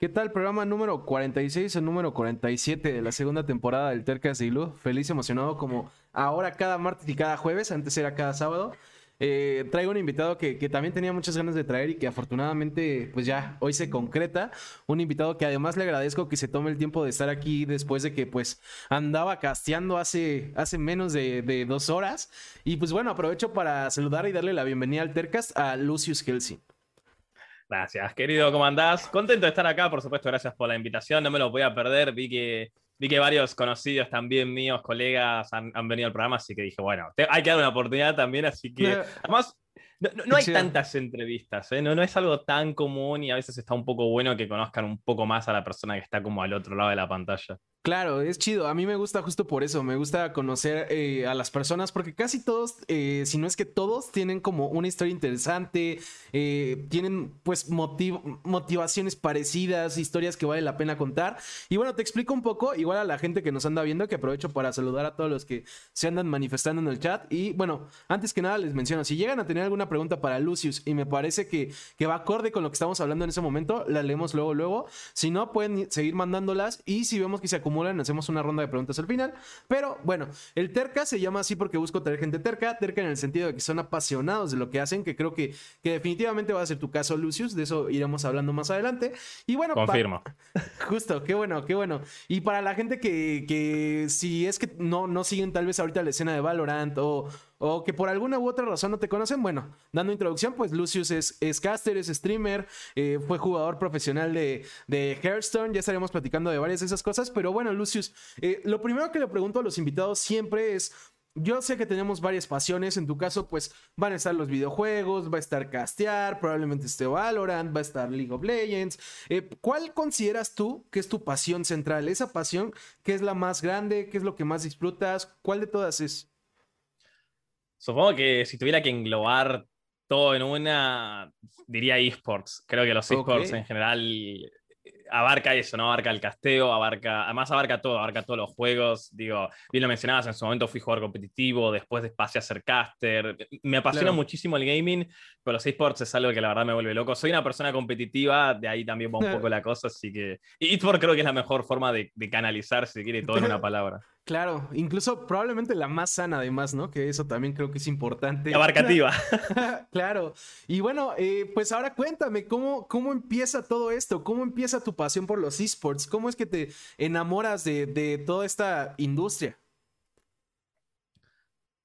¿Qué tal? Programa número 46 o número 47 de la segunda temporada del Tercas de Ilu. Feliz, emocionado como ahora cada martes y cada jueves, antes era cada sábado. Eh, traigo un invitado que, que, también tenía muchas ganas de traer y que afortunadamente pues ya hoy se concreta. Un invitado que además le agradezco que se tome el tiempo de estar aquí después de que pues andaba casteando hace, hace menos de, dos horas. Y pues bueno, aprovecho para saludar y darle la bienvenida al Tercast a Lucius Kelsey. Gracias, querido, ¿cómo andás? Contento de estar acá, por supuesto, gracias por la invitación, no me lo voy a perder, vi que, vi que varios conocidos también míos, colegas, han, han venido al programa, así que dije, bueno, te, hay que dar una oportunidad también, así que, además, no, no, no hay tantas entrevistas, ¿eh? no, no es algo tan común y a veces está un poco bueno que conozcan un poco más a la persona que está como al otro lado de la pantalla. Claro, es chido. A mí me gusta justo por eso. Me gusta conocer eh, a las personas porque casi todos, eh, si no es que todos, tienen como una historia interesante, eh, tienen pues motiv motivaciones parecidas, historias que vale la pena contar. Y bueno, te explico un poco, igual a la gente que nos anda viendo, que aprovecho para saludar a todos los que se andan manifestando en el chat. Y bueno, antes que nada les menciono, si llegan a tener alguna pregunta para Lucius y me parece que, que va acorde con lo que estamos hablando en ese momento, la leemos luego, luego. Si no, pueden seguir mandándolas y si vemos que se acumulan hacemos una ronda de preguntas al final. Pero bueno, el terca se llama así porque busco tener gente terca, terca en el sentido de que son apasionados de lo que hacen, que creo que, que definitivamente va a ser tu caso, Lucius, de eso iremos hablando más adelante. Y bueno, confirmo. Justo, qué bueno, qué bueno. Y para la gente que, que si es que no, no siguen tal vez ahorita la escena de Valorant o o que por alguna u otra razón no te conocen, bueno, dando introducción, pues Lucius es, caster, es streamer, eh, fue jugador profesional de, Hearthstone, ya estaremos platicando de varias de esas cosas, pero bueno, Lucius, eh, lo primero que le pregunto a los invitados siempre es... Yo sé que tenemos varias pasiones, en tu caso pues van a estar los videojuegos, va a estar castear, probablemente esté Valorant, va a estar League of Legends. Eh, ¿Cuál consideras tú que es tu pasión central? Esa pasión, ¿qué es la más grande? ¿Qué es lo que más disfrutas? ¿Cuál de todas es? Supongo que si tuviera que englobar todo en una, diría esports. Creo que los esports okay. en general abarca eso, ¿no? Abarca el casteo, abarca, además abarca todo, abarca todos los juegos. Digo, bien lo mencionabas, en su momento fui jugador competitivo, después pasé a ser caster. Me apasiona claro. muchísimo el gaming, pero los esports es algo que la verdad me vuelve loco. Soy una persona competitiva, de ahí también va un poco la cosa, así que... Esports creo que es la mejor forma de, de canalizar, si quiere, todo en una palabra. Claro, incluso probablemente la más sana además, ¿no? Que eso también creo que es importante. Abarcativa. claro. Y bueno, eh, pues ahora cuéntame, ¿cómo, ¿cómo empieza todo esto? ¿Cómo empieza tu pasión por los esports? ¿Cómo es que te enamoras de, de toda esta industria?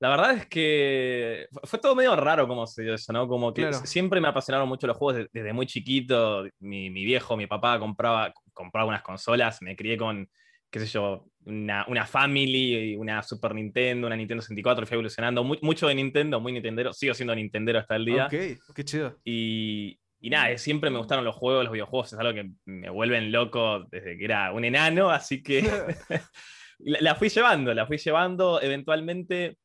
La verdad es que fue todo medio raro como se dio eso, ¿no? Como que claro. siempre me apasionaron mucho los juegos desde muy chiquito. Mi, mi, viejo, mi papá compraba, compraba unas consolas, me crié con, qué sé yo, una, una Family, una Super Nintendo, una Nintendo 64, fui evolucionando. Muy, mucho de Nintendo, muy Nintendero. Sigo siendo Nintendero hasta el día. Ok, qué chido. Y, y nada, siempre me gustaron los juegos, los videojuegos. Es algo que me vuelven loco desde que era un enano, así que la, la fui llevando, la fui llevando. Eventualmente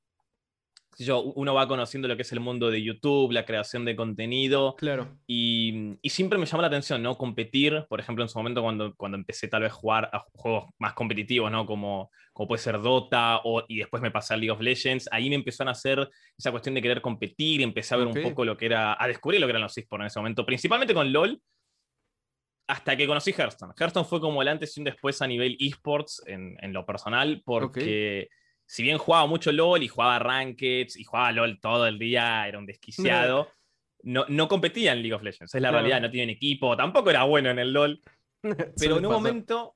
yo, uno va conociendo lo que es el mundo de YouTube, la creación de contenido. Claro. Y, y, siempre me llamó la atención, ¿no? Competir, por ejemplo, en su momento cuando, cuando empecé tal vez a jugar a juegos más competitivos, ¿no? Como, como puede ser Dota, o, y después me pasé a League of Legends, ahí me empezó a nacer esa cuestión de querer competir, empecé a ver okay. un poco lo que era, a descubrir lo que eran los esports en ese momento, principalmente con LOL, hasta que conocí Hearthstone. Hearthstone fue como el antes y un después a nivel esports en, en lo personal, porque... Okay si bien jugaba mucho LOL y jugaba Rankeds y jugaba LOL todo el día, era un desquiciado, no, no competía en League of Legends. Es la realidad, no tienen equipo, tampoco era bueno en el LOL. Pero en un, momento,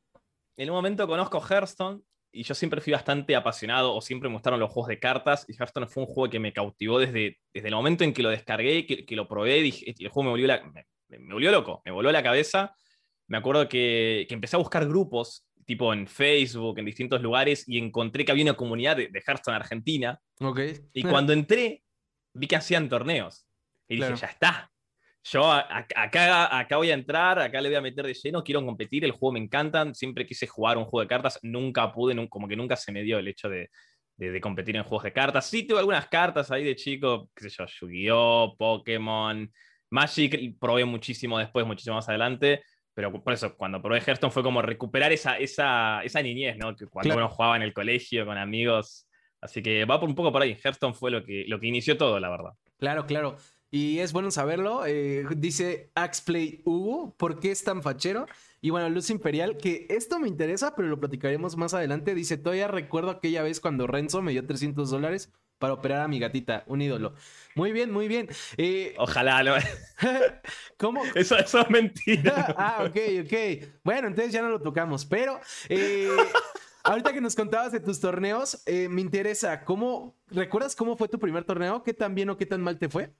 en un momento conozco Hearthstone y yo siempre fui bastante apasionado o siempre me gustaron los juegos de cartas y Hearthstone fue un juego que me cautivó desde, desde el momento en que lo descargué, que, que lo probé, dije, el juego me volvió, la, me, me volvió loco, me voló la cabeza. Me acuerdo que, que empecé a buscar grupos tipo en Facebook, en distintos lugares, y encontré que había una comunidad de, de Hearthstone Argentina. Okay. Y cuando entré, vi que hacían torneos. Y claro. dije, ya está. Yo acá, acá voy a entrar, acá le voy a meter de lleno, quiero competir, el juego me encanta, siempre quise jugar un juego de cartas, nunca pude, como que nunca se me dio el hecho de, de, de competir en juegos de cartas. Sí tuve algunas cartas ahí de chico, qué sé yo, Yu-Gi-Oh, Pokémon, Magic, probé muchísimo después, muchísimo más adelante, pero por eso, cuando probé Hearthstone fue como recuperar esa, esa, esa niñez, ¿no? Que cuando claro. uno jugaba en el colegio con amigos. Así que va por un poco por ahí. Hearthstone fue lo que, lo que inició todo, la verdad. Claro, claro. Y es bueno saberlo. Eh, dice Axplay Hugo, ¿por qué es tan fachero? Y bueno, Luz Imperial, que esto me interesa, pero lo platicaremos más adelante. Dice, todavía recuerdo aquella vez cuando Renzo me dio 300 dólares para operar a mi gatita, un ídolo. Muy bien, muy bien. Eh, Ojalá, ¿no? ¿Cómo? Eso, eso es mentira. ah, ok, ok. Bueno, entonces ya no lo tocamos, pero... Eh, ahorita que nos contabas de tus torneos, eh, me interesa, ¿cómo, ¿recuerdas cómo fue tu primer torneo? ¿Qué tan bien o qué tan mal te fue?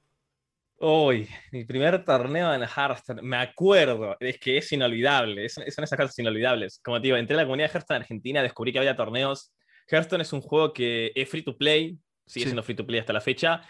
Uy, mi primer torneo en Hearthstone, me acuerdo, es que es inolvidable, son esas cosas inolvidables. Como te digo, entré a la comunidad de Hearthstone en Argentina, descubrí que había torneos. Hearthstone es un juego que es free to play, sigue siendo free to play hasta la fecha,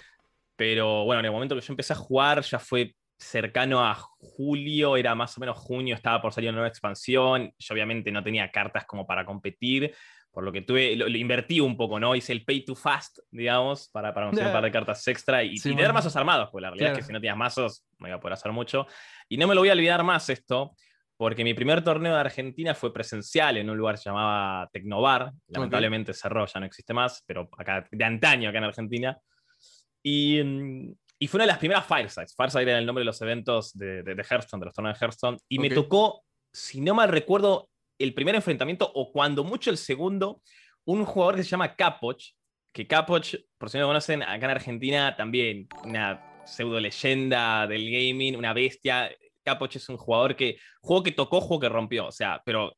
pero bueno, en el momento que yo empecé a jugar ya fue cercano a julio, era más o menos junio, estaba por salir una nueva expansión, yo obviamente no tenía cartas como para competir, por lo que tuve, lo, invertí un poco, ¿no? Hice el pay to fast, digamos, para, para conseguir un par de cartas extra y, tener mazos armados, porque la realidad es que si no tenías mazos no iba a poder hacer mucho. Y no me lo voy a olvidar más esto, porque mi primer torneo de Argentina fue presencial en un lugar que se llamaba Tecnobar, lamentablemente cerró, ya no existe más, pero acá de antaño, acá en Argentina. Y, y fue una de las primeras Firesides. Fireside era el nombre de los eventos de, de, Hearthstone, de los torneos de Hearthstone. Y me tocó, si no mal recuerdo, el primer enfrentamiento, o cuando mucho el segundo, un jugador que se llama Capoch, que Capoch, por si no lo conocen, acá en Argentina también, una pseudo leyenda del gaming, una bestia. Capoch es un jugador que, juego que tocó, juego que rompió, o sea, pero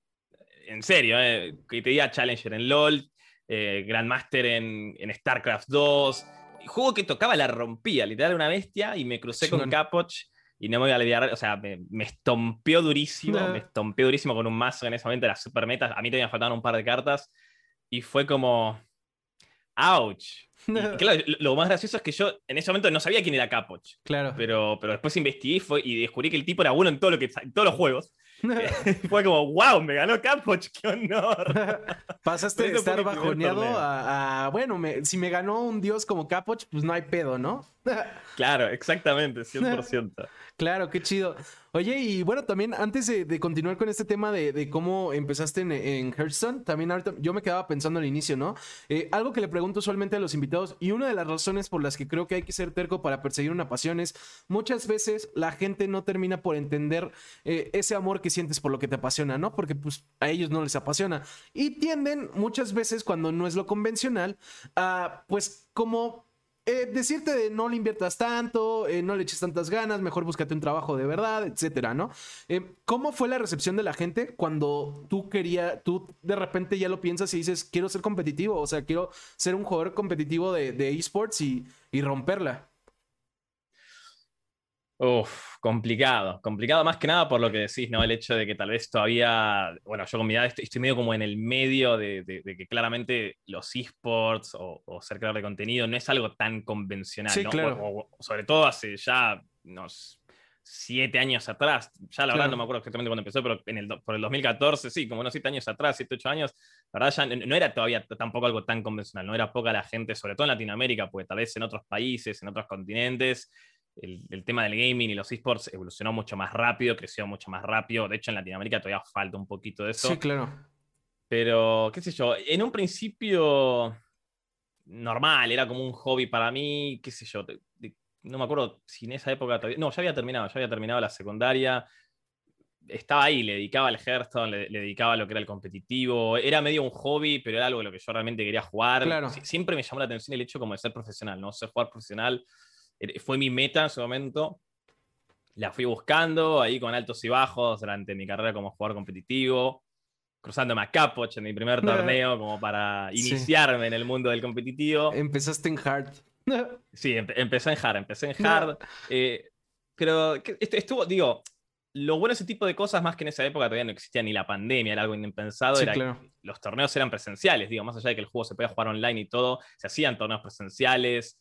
en serio, eh, que te diga Challenger en LOL, eh, Grandmaster en, en, StarCraft 2, juego que tocaba la rompía, literal una bestia, y me crucé con Capoch y no me voy a olvidar, o sea, me, me estompeó durísimo, me estompeó durísimo con un mazo en ese momento, las super metas, a mí todavía me faltaban un par de cartas, y fue como, ouch. claro, lo más gracioso es que yo en ese momento no sabía quién era Capoch. Claro. Pero, pero después investigué fue, y descubrí que el tipo era bueno en, todo lo que, en todos los juegos. fue como, wow, me ganó Capoch, qué honor. Pasaste de estar bajoneado a, bueno, si me ganó un dios como Capoch, pues no hay pedo, ¿no? claro, exactamente, 100%. claro, qué chido. Oye, y bueno, también antes de, continuar con este tema de, cómo empezaste en, en, Hearthstone, también ahorita yo me quedaba pensando al inicio, ¿no? Eh, algo que le pregunto usualmente a los invitados, y una de las razones por las que creo que hay que ser terco para perseguir una pasión es, muchas veces la gente no termina por entender eh, ese amor que sientes por lo que te apasiona, ¿no? Porque pues a ellos no les apasiona. Y tienden muchas veces, cuando no es lo convencional, a pues como eh, decirte de no le inviertas tanto, eh, no le eches tantas ganas, mejor búscate un trabajo de verdad, etcétera, ¿no? Eh, ¿Cómo fue la recepción de la gente cuando tú querías, tú de repente ya lo piensas y dices, quiero ser competitivo, o sea, quiero ser un jugador competitivo de, de esports y, y romperla? Uf, complicado, complicado más que nada por lo que decís, ¿no? El hecho de que tal vez todavía, bueno, yo con mi edad estoy, medio como en el medio de, que claramente los esports o, ser creador de contenido no es algo tan convencional, sí, ¿no? Claro. sobre todo hace ya unos siete años atrás, ya la verdad no me acuerdo exactamente cuándo empezó, pero en el, por el 2014, sí, como unos siete años atrás, siete, ocho años, la verdad ya no era todavía tampoco algo tan convencional, no era poca la gente, sobre todo en Latinoamérica, porque tal vez en otros países, en otros continentes, el, tema del gaming y los esports evolucionó mucho más rápido, creció mucho más rápido. De hecho, en Latinoamérica todavía falta un poquito de eso. Sí, claro. Pero, qué sé yo, en un principio normal, era como un hobby para mí, qué sé yo. no me acuerdo si en esa época No, ya había terminado, ya había terminado la secundaria. Estaba ahí, le dedicaba al Hearthstone, le, dedicaba a lo que era el competitivo. Era medio un hobby, pero era algo de lo que yo realmente quería jugar. Claro. siempre me llamó la atención el hecho como de ser profesional, ¿no? Ser jugar profesional fue mi meta en su momento. La fui buscando ahí con altos y bajos durante mi carrera como jugador competitivo, cruzándome a Capoch en mi primer torneo como para iniciarme en el mundo del competitivo. Empezaste en hard. sí, empecé en hard, empecé en hard. Eh, pero estuvo, digo, lo bueno de ese tipo de cosas, más que en esa época todavía no existía ni la pandemia, era algo impensado, era los torneos eran presenciales, digo, más allá de que el juego se podía jugar online y todo, se hacían torneos presenciales,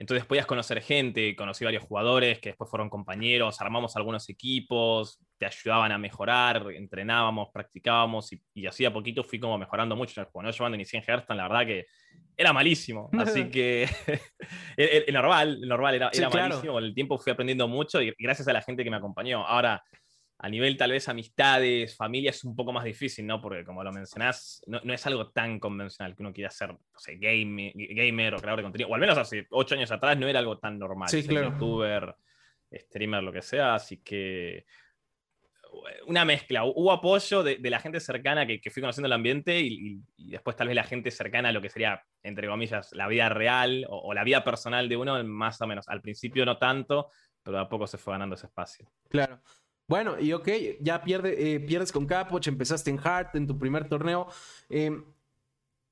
entonces podías conocer gente, conocí varios jugadores que después fueron compañeros, armamos algunos equipos, te ayudaban a mejorar, entrenábamos, practicábamos y, y así a poquito fui como mejorando mucho en el juego. ¿no? Cuando inicié en Hearthstone, la verdad que era malísimo, así que el, normal, normal era, malísimo, con el tiempo fui aprendiendo mucho y gracias a la gente que me acompañó. Ahora, a nivel tal vez amistades, familia es un poco más difícil, ¿no? Porque como lo mencionás, no, es algo tan convencional que uno quiera ser, no sé, gamer o creador de contenido, o al menos hace ocho años atrás no era algo tan normal. Sí, claro. Youtuber, streamer, lo que sea, así que una mezcla. Hubo apoyo de, la gente cercana que, fui conociendo el ambiente y, después tal vez la gente cercana a lo que sería, entre comillas, la vida real o, o, la vida personal de uno, más o menos. Al principio no tanto, pero a poco se fue ganando ese espacio. Claro. Bueno, y ok, ya eh, pierdes con Capoch, empezaste en Hart en tu primer torneo. Em,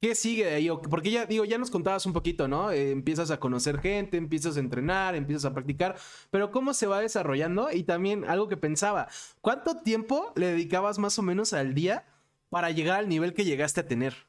¿Qué sigue ahí? Porque ya digo, ya nos contabas un poquito, ¿no? Eh, empiezas a conocer gente, empiezas a entrenar, empiezas a practicar, pero ¿cómo se va desarrollando? Y también algo que pensaba, ¿cuánto tiempo le dedicabas más o menos al día para llegar al nivel que llegaste a tener?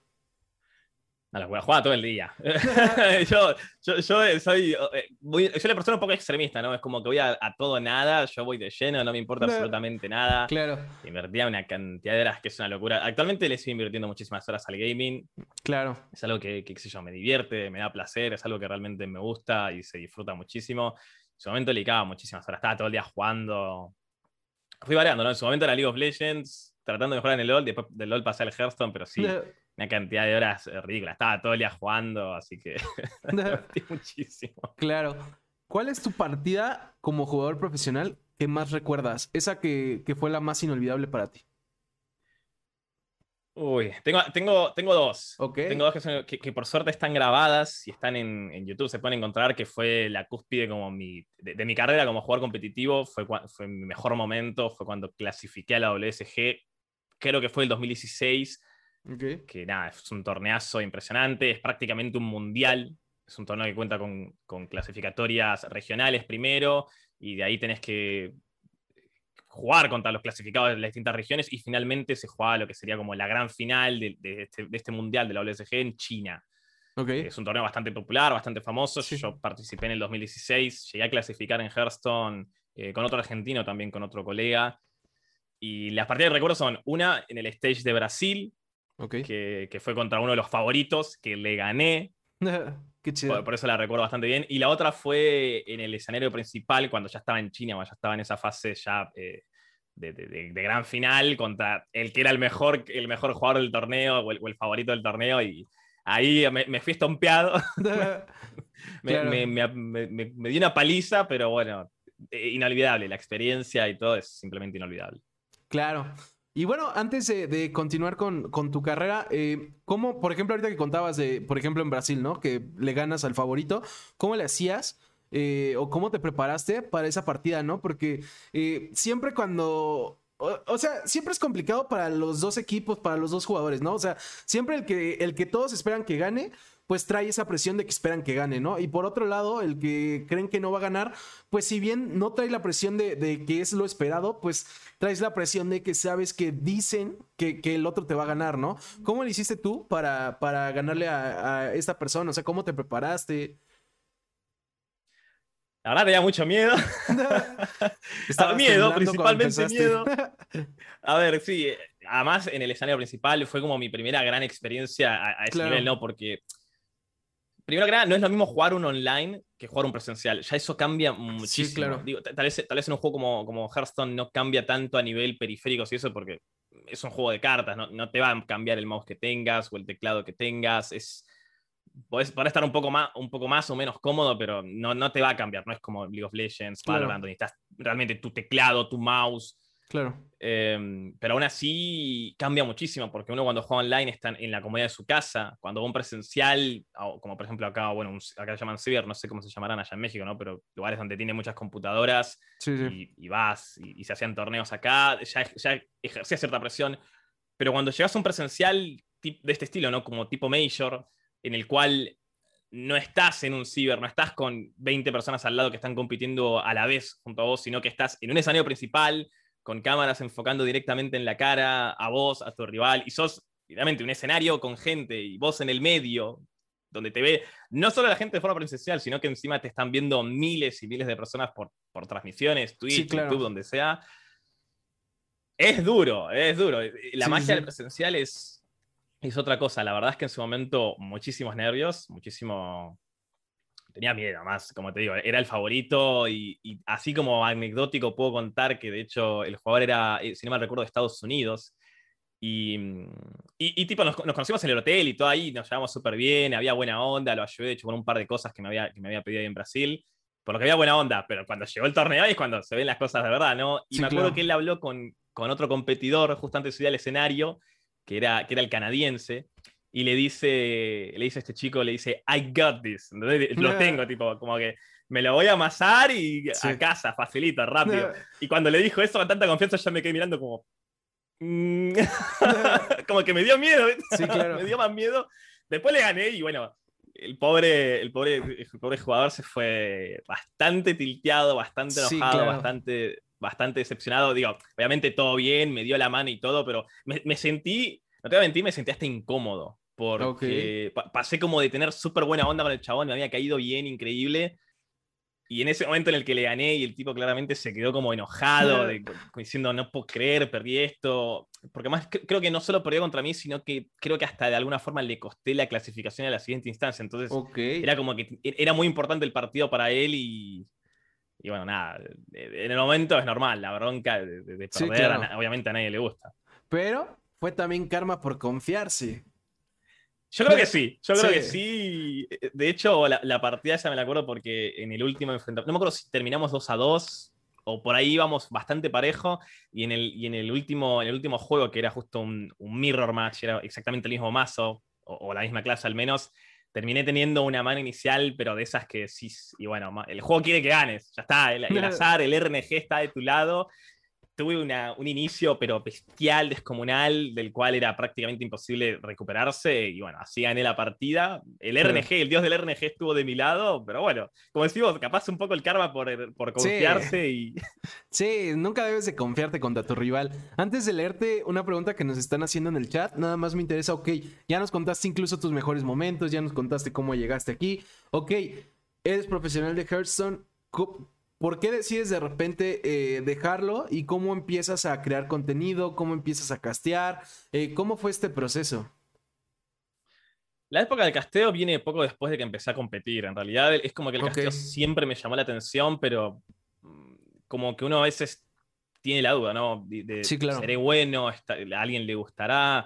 A la juega todo el día. yo, yo, yo, soy eh, muy, yo la persona un poco extremista, ¿no? Es como que voy a, a todo nada, yo voy de lleno, no me importa absolutamente nada. Claro. Invertía una cantidad de horas que es una locura. Actualmente le estoy invirtiendo muchísimas horas al gaming. Claro. Es algo que, que sé yo, me divierte, me da placer, es algo que realmente me gusta y se disfruta muchísimo. En su momento le dedicaba muchísimas horas, estaba todo el día jugando. Fui variando, ¿no? En su momento era League of Legends, tratando de mejorar en el LoL, después del LoL pasé al Hearthstone, pero sí una cantidad de horas ridícula. Estaba todo el día jugando, así que muchísimo. Claro. ¿Cuál es tu partida como jugador profesional que más recuerdas? Esa que, fue la más inolvidable para ti. Uy, tengo, tengo, tengo dos. Okay. Tengo dos que, por suerte están grabadas y están en, YouTube. Se pueden encontrar que fue la cúspide como mi, de, mi carrera como jugador competitivo. Fue, fue mi mejor momento. Fue cuando clasifiqué a la WSG. Creo que fue el 2016 que nada, es un torneazo impresionante, es prácticamente un mundial. Es un torneo que cuenta con, con clasificatorias regionales primero, y de ahí tenés que jugar contra los clasificados de las distintas regiones, y finalmente se juega lo que sería como la gran final de, de, este, de este, mundial de la WSG en China. Okay. Es un torneo bastante popular, bastante famoso. Yo participé en el 2016, llegué a clasificar en Hearthstone eh, con otro argentino, también con otro colega. Y las partidas de recuerdo son una en el stage de Brasil, que, fue contra uno de los favoritos, que le gané. Qué chido. Por, eso la recuerdo bastante bien. Y la otra fue en el escenario principal, cuando ya estaba en China, ya estaba en esa fase ya eh, de, gran final contra el que era el mejor, el mejor jugador del torneo o el, favorito del torneo. Y ahí me, fui estompeado. me, me, di una paliza, pero bueno, eh, inolvidable. La experiencia y todo es simplemente inolvidable. Claro. Y bueno, antes de, continuar con, tu carrera, eh, ¿cómo, por ejemplo, ahorita que contabas de, por ejemplo, en Brasil, ¿no? Que le ganas al favorito, ¿cómo le hacías? Eh, o cómo te preparaste para esa partida, ¿no? Porque eh, siempre cuando o, sea, siempre es complicado para los dos equipos, para los dos jugadores, ¿no? O sea, siempre el que, el que todos esperan que gane, pues trae esa presión de que esperan que gane, ¿no? Y por otro lado, el que creen que no va a ganar, pues si bien no trae la presión de, que es lo esperado, pues traes la presión de que sabes que dicen que, el otro te va a ganar, ¿no? ¿Cómo le hiciste tú para, para ganarle a, esta persona? O sea, ¿cómo te preparaste? La verdad tenía mucho miedo. Estaba miedo, principalmente miedo. A ver, sí. Además, en el escenario principal fue como mi primera gran experiencia a, ese nivel, ¿no? Porque primero que nada, no es lo mismo jugar un online que jugar un presencial. Ya eso cambia muchísimo. Sí, claro. tal, vez, tal vez en un juego como, como Hearthstone no cambia tanto a nivel periférico y eso, porque es un juego de cartas, no, no, te va a cambiar el mouse que tengas o el teclado que tengas. Es, podés, estar un poco, más, un poco más o menos cómodo, pero no, no te va a cambiar. No es como League of Legends, Valorant, donde estás realmente tu teclado, tu mouse Claro. Em, pero aún así cambia muchísimo, porque uno cuando juega online está en la comodidad de su casa, cuando va un presencial, como por ejemplo acá, bueno, acá se llaman ciber, no sé cómo se llamarán allá en México, ¿no? Pero lugares donde tiene muchas computadoras Y, vas y, se hacían torneos acá, ya, ya ejercía cierta presión. Pero cuando llegas a un presencial de este estilo, ¿no? Como tipo Major, en el cual no estás en un ciber, no estás con 20 personas al lado que están compitiendo a la vez junto a vos, sino que estás en un escenario principal con cámaras enfocando directamente en la cara a vos, a tu rival, y sos realmente un escenario con gente y vos en el medio, donde te ve no solo la gente de forma presencial, sino que encima te están viendo miles y miles de personas por, por transmisiones, Twitch, YouTube, donde sea. Es duro, es duro. La magia del presencial es, es otra cosa. La verdad es que en su momento muchísimos nervios, muchísimo tenía miedo, más, como te digo, era el favorito y, así como anecdótico puedo contar que de hecho el jugador era, eh, si no mal recuerdo, de Estados Unidos. Y, y, tipo, nos, conocimos en el hotel y todo ahí, nos llevamos súper bien, había buena onda, lo ayudé de hecho con un par de cosas que me había, que me había pedido ahí en Brasil, por lo que había buena onda, pero cuando llegó el torneo ahí es cuando se ven las cosas de verdad, ¿no? Y me acuerdo que él habló con, con otro competidor justo antes de subir al escenario, que era, que era el canadiense, y le dice, le dice a este chico, le dice, I got this. Lo tengo, tipo, como que me lo voy a amasar y a casa, facilito, rápido. Y cuando le dijo eso con tanta confianza, ya me quedé mirando como. Mm". como que me dio miedo. Sí, claro. me dio más miedo. Después le gané y bueno, el pobre, el pobre, el pobre jugador se fue bastante tilteado, bastante enojado, bastante, bastante decepcionado. Digo, obviamente todo bien, me dio la mano y todo, pero me, me sentí, no te voy a mentir, me sentí hasta incómodo porque pasé como de tener súper buena onda con el chabón, me había caído bien, increíble. Y en ese momento en el que le gané y el tipo claramente se quedó como enojado, diciendo, no puedo creer, perdí esto. Porque más creo que no solo perdió contra mí, sino que creo que hasta de alguna forma le costé la clasificación a la siguiente instancia. Entonces era como que e, era muy importante el partido para él y, y bueno, nada, en el momento es normal, la bronca de, perder, obviamente a nadie le gusta. Pero fue también karma por confiarse. Yo creo que sí, yo creo que sí. De hecho, la, partida esa me la acuerdo porque en el último enfrentamiento, no me acuerdo si terminamos 2 a 2 o por ahí íbamos bastante parejo y en el, y en el, último, en el último juego, que era justo un, mirror match, era exactamente el mismo mazo o, la misma clase al menos, terminé teniendo una mano inicial, pero de esas que sí, y bueno, el juego quiere que ganes, ya está, el azar, el RNG está de tu lado tuve un inicio, pero bestial, descomunal, del cual era prácticamente imposible recuperarse. Y bueno, así gané la partida. El RNG, el dios del RNG estuvo de mi lado, pero bueno, como decimos, capaz un poco el karma por, por confiarse sí. y. Sí, nunca debes de confiarte contra tu rival. Antes de leerte una pregunta que nos están haciendo en el chat, nada más me interesa, ok, ya nos contaste incluso tus mejores momentos, ya nos contaste cómo llegaste aquí. Ok, eres profesional de Hearthstone. ¿Por qué decides de repente eh, dejarlo y cómo empiezas a crear contenido? ¿Cómo empiezas a castear? Eh, ¿Cómo fue este proceso? La época del casteo viene poco después de que empecé a competir. En realidad es como que el casteo siempre me llamó la atención, pero mm, como que uno a veces tiene la duda, ¿no? De, sí, claro. ¿Seré bueno? ¿A alguien le gustará?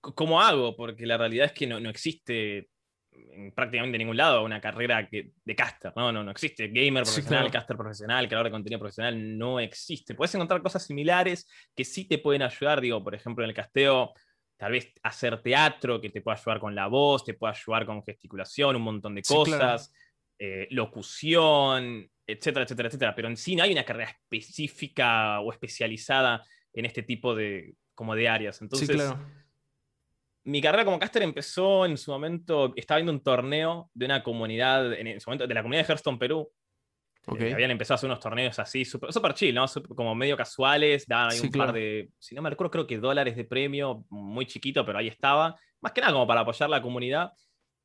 ¿Cómo hago? Porque la realidad es que no, no existe en prácticamente ningún lado una carrera que, de caster, ¿no? No, no existe. Gamer profesional, caster profesional, creador de contenido profesional, no existe. Puedes encontrar cosas similares que sí te pueden ayudar, digo, por ejemplo, en el casteo, tal vez hacer teatro que te pueda ayudar con la voz, te pueda ayudar con gesticulación, un montón de cosas, eh, locución, etcétera, etcétera, etcétera. Pero en sí no hay una carrera específica o especializada en este tipo de, como de áreas. Entonces, sí, claro mi carrera como caster empezó en su momento, estaba viendo un torneo de una comunidad, en su momento, de la comunidad de Hearthstone Perú. Okay. habían empezado a hacer unos torneos así, súper chill, ¿no? como medio casuales, daban ahí un par de, si no me recuerdo, creo que dólares de premio, muy chiquito, pero ahí estaba. Más que nada como para apoyar la comunidad.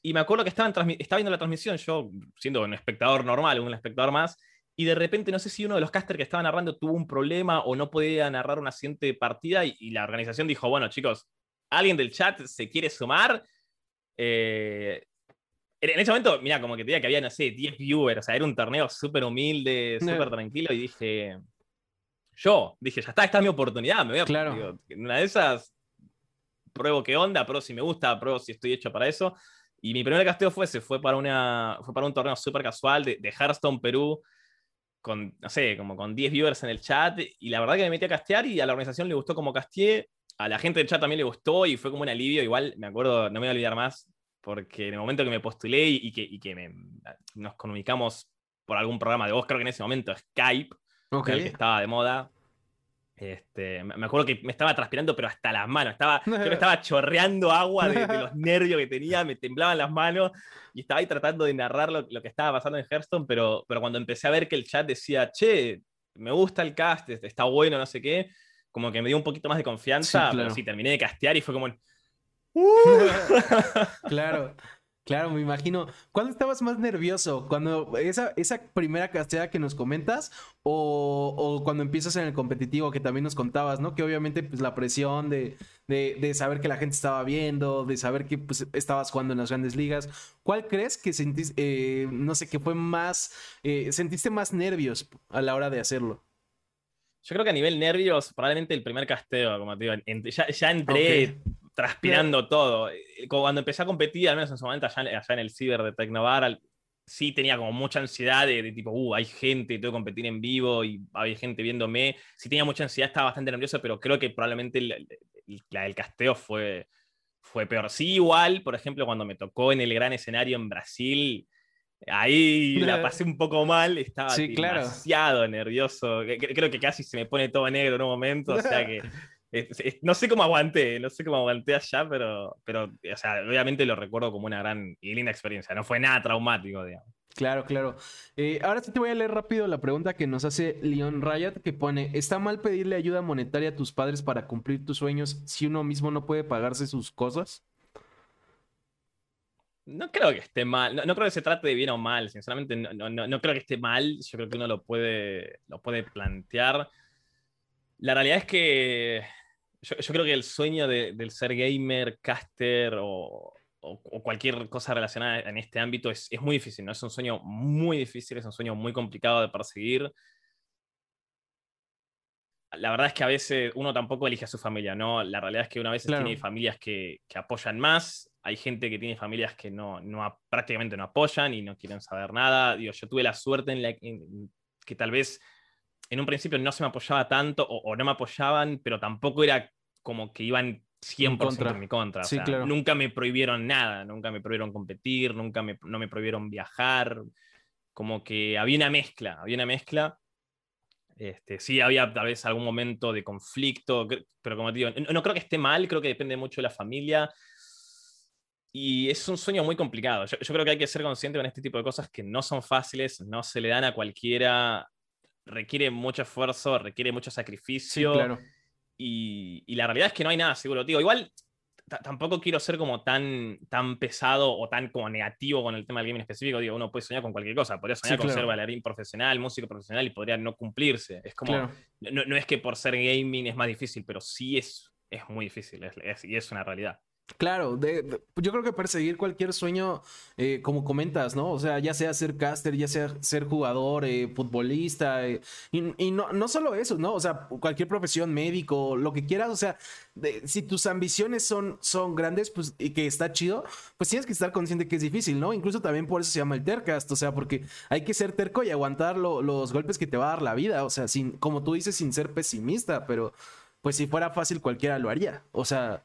Y me acuerdo que estaba, estaba viendo la transmisión, yo siendo un espectador normal, un espectador más, y de repente no sé si uno de los casters que estaba narrando tuvo un problema o no podía narrar una siguiente partida y, y la organización dijo, bueno chicos, alguien del chat se quiere sumar. Eh, en ese momento, mira, como que te diga que había, no sé, 10 viewers, o sea, era un torneo súper humilde, súper tranquilo, y dije, yo, dije, ya está, esta es mi oportunidad, me voy a... Claro. una de esas, pruebo qué onda, pruebo si me gusta, pruebo si estoy hecho para eso. Y mi primer casteo fue ese, fue para, una, fue para un torneo súper casual de, de Hearthstone Perú, con, no sé, como con 10 viewers en el chat, y la verdad que me metí a castear y a la organización le gustó como casteé, a la gente del chat también le gustó y fue como un alivio. Igual me acuerdo, no me voy a olvidar más, porque en el momento que me postulé y, que, que nos comunicamos por algún programa de voz, creo que en ese momento Skype, el que estaba de moda. Este, me acuerdo que me estaba transpirando, pero hasta las manos. Estaba, yo me estaba chorreando agua de, los nervios que tenía, me temblaban las manos y estaba ahí tratando de narrar lo, que estaba pasando en Hearthstone, pero, pero cuando empecé a ver que el chat decía, che, me gusta el cast, está bueno, no sé qué, como que me dio un poquito más de confianza, sí, pero sí, terminé de castear y fue como... ¡Uh! claro. Claro, me imagino. ¿Cuándo estabas más nervioso? ¿Cuando esa, esa primera casteada que nos comentas? O, cuando empiezas en el competitivo que también nos contabas, ¿no? Que obviamente pues la presión de, de, saber que la gente estaba viendo, de saber que pues, estabas jugando en las grandes ligas. ¿Cuál crees que sentiste, eh, no sé, que fue más, eh, sentiste más nervios a la hora de hacerlo? Yo creo que a nivel nervios, probablemente el primer casteo, como te digo, ya, ya entré transpirando todo. Eh, cuando empecé a competir, al menos en su momento allá, en el ciber de Tecnobar, sí tenía como mucha ansiedad de, tipo, uh, hay gente, tengo que competir en vivo y hay gente viéndome. Sí tenía mucha ansiedad, estaba bastante nervioso, pero creo que probablemente el, el, casteo fue, fue peor. Sí, igual, por ejemplo, cuando me tocó en el gran escenario en Brasil, ahí la pasé un poco mal, estaba demasiado nervioso. Creo que casi se me pone todo negro en un momento, o sea que no sé cómo aguanté, no sé cómo aguanté allá, pero, pero o sea, obviamente lo recuerdo como una gran y linda experiencia. No fue nada traumático, digamos. Claro, claro. Eh, ahora sí te voy a leer rápido la pregunta que nos hace Leon Riot, que pone, ¿está mal pedirle ayuda monetaria a tus padres para cumplir tus sueños si uno mismo no puede pagarse sus cosas? No creo que esté mal, no, creo que se trate de bien o mal, sinceramente no, no, creo que esté mal, yo creo que uno lo puede, lo puede plantear. La realidad es que yo, creo que el sueño del ser gamer, caster o, cualquier cosa relacionada en este ámbito es, muy difícil, ¿no? Es un sueño muy difícil, es un sueño muy complicado de perseguir. La verdad es que a veces uno tampoco elige a su familia, ¿no? La realidad es que una vez tiene familias que, apoyan más, hay gente que tiene familias que no, prácticamente no apoyan y no quieren saber nada. Digo, yo tuve la suerte en, la, que tal vez en un principio no se me apoyaba tanto o, no me apoyaban, pero tampoco era como que iban 100% en mi contra. Nunca me prohibieron nada, nunca me prohibieron competir, nunca me, no me prohibieron viajar. Como que había una mezcla, había una mezcla. Este, sí, había tal vez algún momento de conflicto, pero como te digo, no, creo que esté mal, creo que depende mucho de la familia. Y es un sueño muy complicado. Yo, yo, creo que hay que ser consciente con este tipo de cosas que no son fáciles, no se le dan a cualquiera, requiere mucho esfuerzo, requiere mucho sacrificio. Sí, claro y, la realidad es que no hay nada seguro. Digo, igual tampoco quiero ser como tan, tan pesado o tan como negativo con el tema del gaming específico. Digo, uno puede soñar con cualquier cosa. Podría soñar con ser bailarín profesional, músico profesional y podría no cumplirse. Es como, no, es que por ser gaming es más difícil, pero sí es, es muy difícil y es una realidad. Claro, yo creo que perseguir cualquier sueño, eh, como comentas, ¿no? O sea, ya sea ser caster, ya sea ser jugador, eh, futbolista, eh, y, no, no, solo eso, ¿no? O sea, cualquier profesión, médico, lo que quieras, o sea, si tus ambiciones son, son grandes, pues, y que está chido, pues tienes que estar consciente que es difícil, ¿no? Incluso también por eso se llama el tercast, o sea, porque hay que ser terco y aguantar los golpes que te va a dar la vida, o sea, sin, como tú dices, sin ser pesimista, pero pues si fuera fácil cualquiera lo haría, o sea...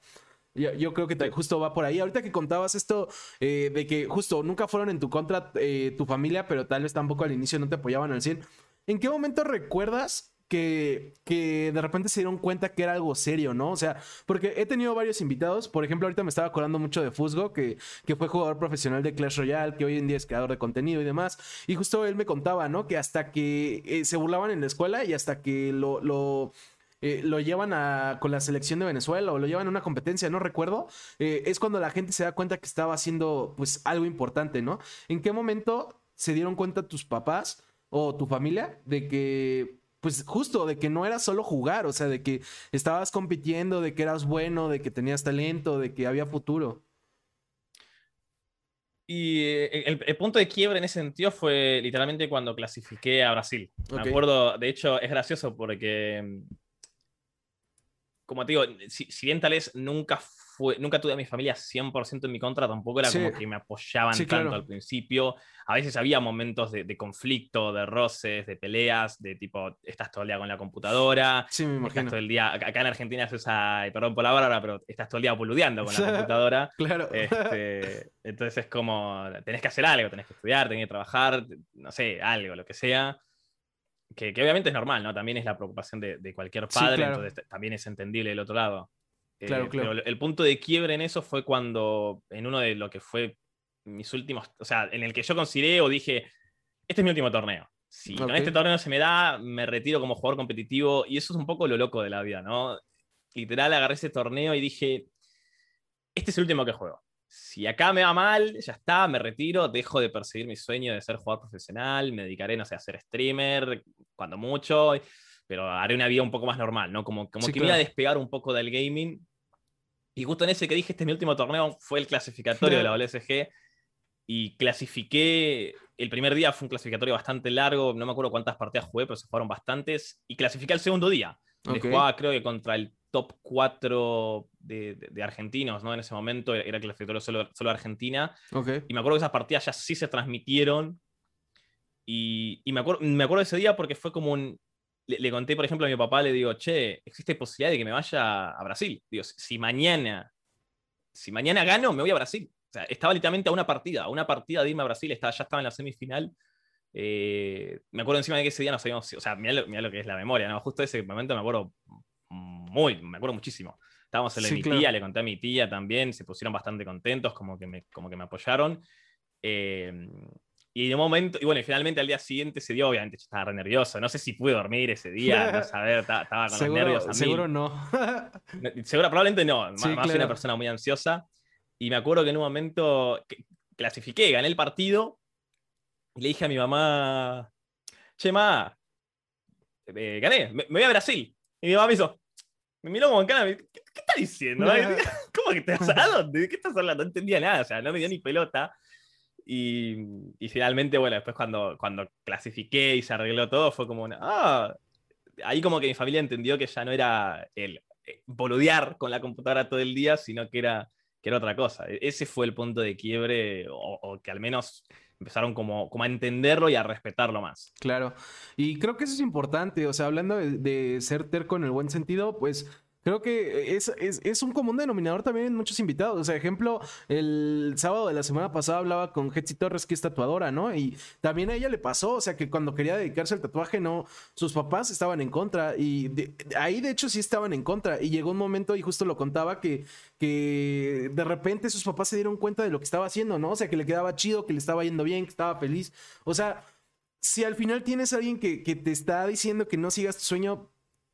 Yo, creo que justo va por ahí. Ahorita que contabas esto eh, de que justo nunca fueron en tu contra eh, tu familia, pero tal vez tampoco al inicio no te apoyaban al 100. ¿En qué momento recuerdas que, que, de repente se dieron cuenta que era algo serio, ¿no? O sea, porque he tenido varios invitados, por ejemplo, ahorita me estaba acordando mucho de Fusgo, que, que fue jugador profesional de Clash Royale, que hoy en día es creador de contenido y demás, y justo él me contaba, ¿no? Que hasta que eh, se burlaban en la escuela y hasta que lo, lo eh, lo llevan a, con la selección de Venezuela o lo llevan a una competencia, no recuerdo, eh, es cuando la gente se da cuenta que estaba haciendo pues algo importante, ¿no? ¿En qué momento se dieron cuenta tus papás o tu familia de que pues justo de que no era solo jugar, o sea, de que estabas compitiendo, de que eras bueno, de que tenías talento, de que había futuro. Y eh, el, punto de quiebre en ese sentido fue literalmente cuando clasifiqué a Brasil. Me acuerdo, de hecho, es gracioso porque mm, como te digo, si, bien tal vez nunca fue, nunca tuve a mi familia 100% en mi contra, tampoco era como que me apoyaban tanto al principio. A veces había momentos de, conflicto, de roces, de peleas, de tipo, estás todo el día con la computadora, sí, me estás todo el día, acá en Argentina se usa, perdón por la palabra, pero estás todo el día boludeando con la computadora. claro. Este, entonces es como, tenés que hacer algo, tenés que estudiar, tenés que trabajar, no sé, algo, lo que sea que, obviamente es normal, ¿no? También es la preocupación de, cualquier padre, entonces también es entendible del otro lado. Claro, eh, claro. Pero el punto de quiebre en eso fue cuando, en uno de lo que fue mis últimos, o sea, en el que yo consideré o dije, este es mi último torneo. Si con este torneo se me da, me retiro como jugador competitivo y eso es un poco lo loco de la vida, ¿no? Literal, agarré ese torneo y dije, este es el último que juego. Si acá me va mal, ya está, me retiro, dejo de perseguir mi sueño de ser jugador profesional, me dedicaré, no sé, a ser streamer, cuando mucho, pero haré una vida un poco más normal, ¿no? Como, como que me iba a despegar un poco del gaming. Y justo en ese que dije, este es mi último torneo, fue el clasificatorio de la WSG. Y clasifiqué, el primer día fue un clasificatorio bastante largo, no me acuerdo cuántas partidas jugué, pero se jugaron bastantes. Y clasifiqué el segundo día. Jugaba creo que contra el top 4 de, argentinos, ¿no? En ese momento era el clasificatorio solo, solo Argentina. Y me acuerdo que esas partidas ya sí se transmitieron. Y, me, acuerdo, me acuerdo de ese día porque fue como un... Le, conté, por ejemplo, a mi papá, le digo, che, existe posibilidad de que me vaya a Brasil. Digo, si mañana, si mañana gano, me voy a Brasil. O sea, estaba literalmente a una partida, a una partida de irme a Brasil, estaba, ya estaba en la semifinal. Eh, me acuerdo encima de que ese día no sabíamos, o sea, mira lo, lo, que es la memoria, ¿no? Justo ese momento me acuerdo muy, me acuerdo muchísimo. Estábamos en la mi tía, le conté a mi tía también, se pusieron bastante contentos, como que me, como que me apoyaron. Eh, y de momento, y bueno, finalmente al día siguiente se dio, obviamente yo estaba re nervioso, no sé si pude dormir ese día, no saber, estaba, con los nervios. A Seguro no. seguro, probablemente no, más, soy una persona muy ansiosa. Y me acuerdo que en un momento clasifiqué, gané el partido, y le dije a mi mamá, che, ma, eh, gané, me, voy a Brasil. Y mi mamá me hizo, me miró como en cara, ¿qué, qué estás diciendo? ¿Cómo que te vas a dónde? ¿De qué estás hablando? No entendía nada, o sea, no me dio ni pelota. Y, y, finalmente, bueno, después cuando, cuando clasifiqué y se arregló todo, fue como una, ah, ahí como que mi familia entendió que ya no era el eh, boludear con la computadora todo el día, sino que era, que era otra cosa. E-, ese fue el punto de quiebre, o, o que al menos empezaron como, como a entenderlo y a respetarlo más. Claro, y creo que eso es importante, o sea, hablando de, de ser terco en el buen sentido, pues Creo que es, es, un común denominador también en muchos invitados. O sea, ejemplo, el sábado de la semana pasada hablaba con Hetzi Torres, que es tatuadora, ¿no? Y también a ella le pasó, o sea, que cuando quería dedicarse al tatuaje, no, sus papás estaban en contra. Y ahí, de hecho, sí estaban en contra. Y llegó un momento, y justo lo contaba, que, que de repente sus papás se dieron cuenta de lo que estaba haciendo, ¿no? O sea, que le quedaba chido, que le estaba yendo bien, que estaba feliz. O sea, si al final tienes a alguien que, que te está diciendo que no sigas tu sueño,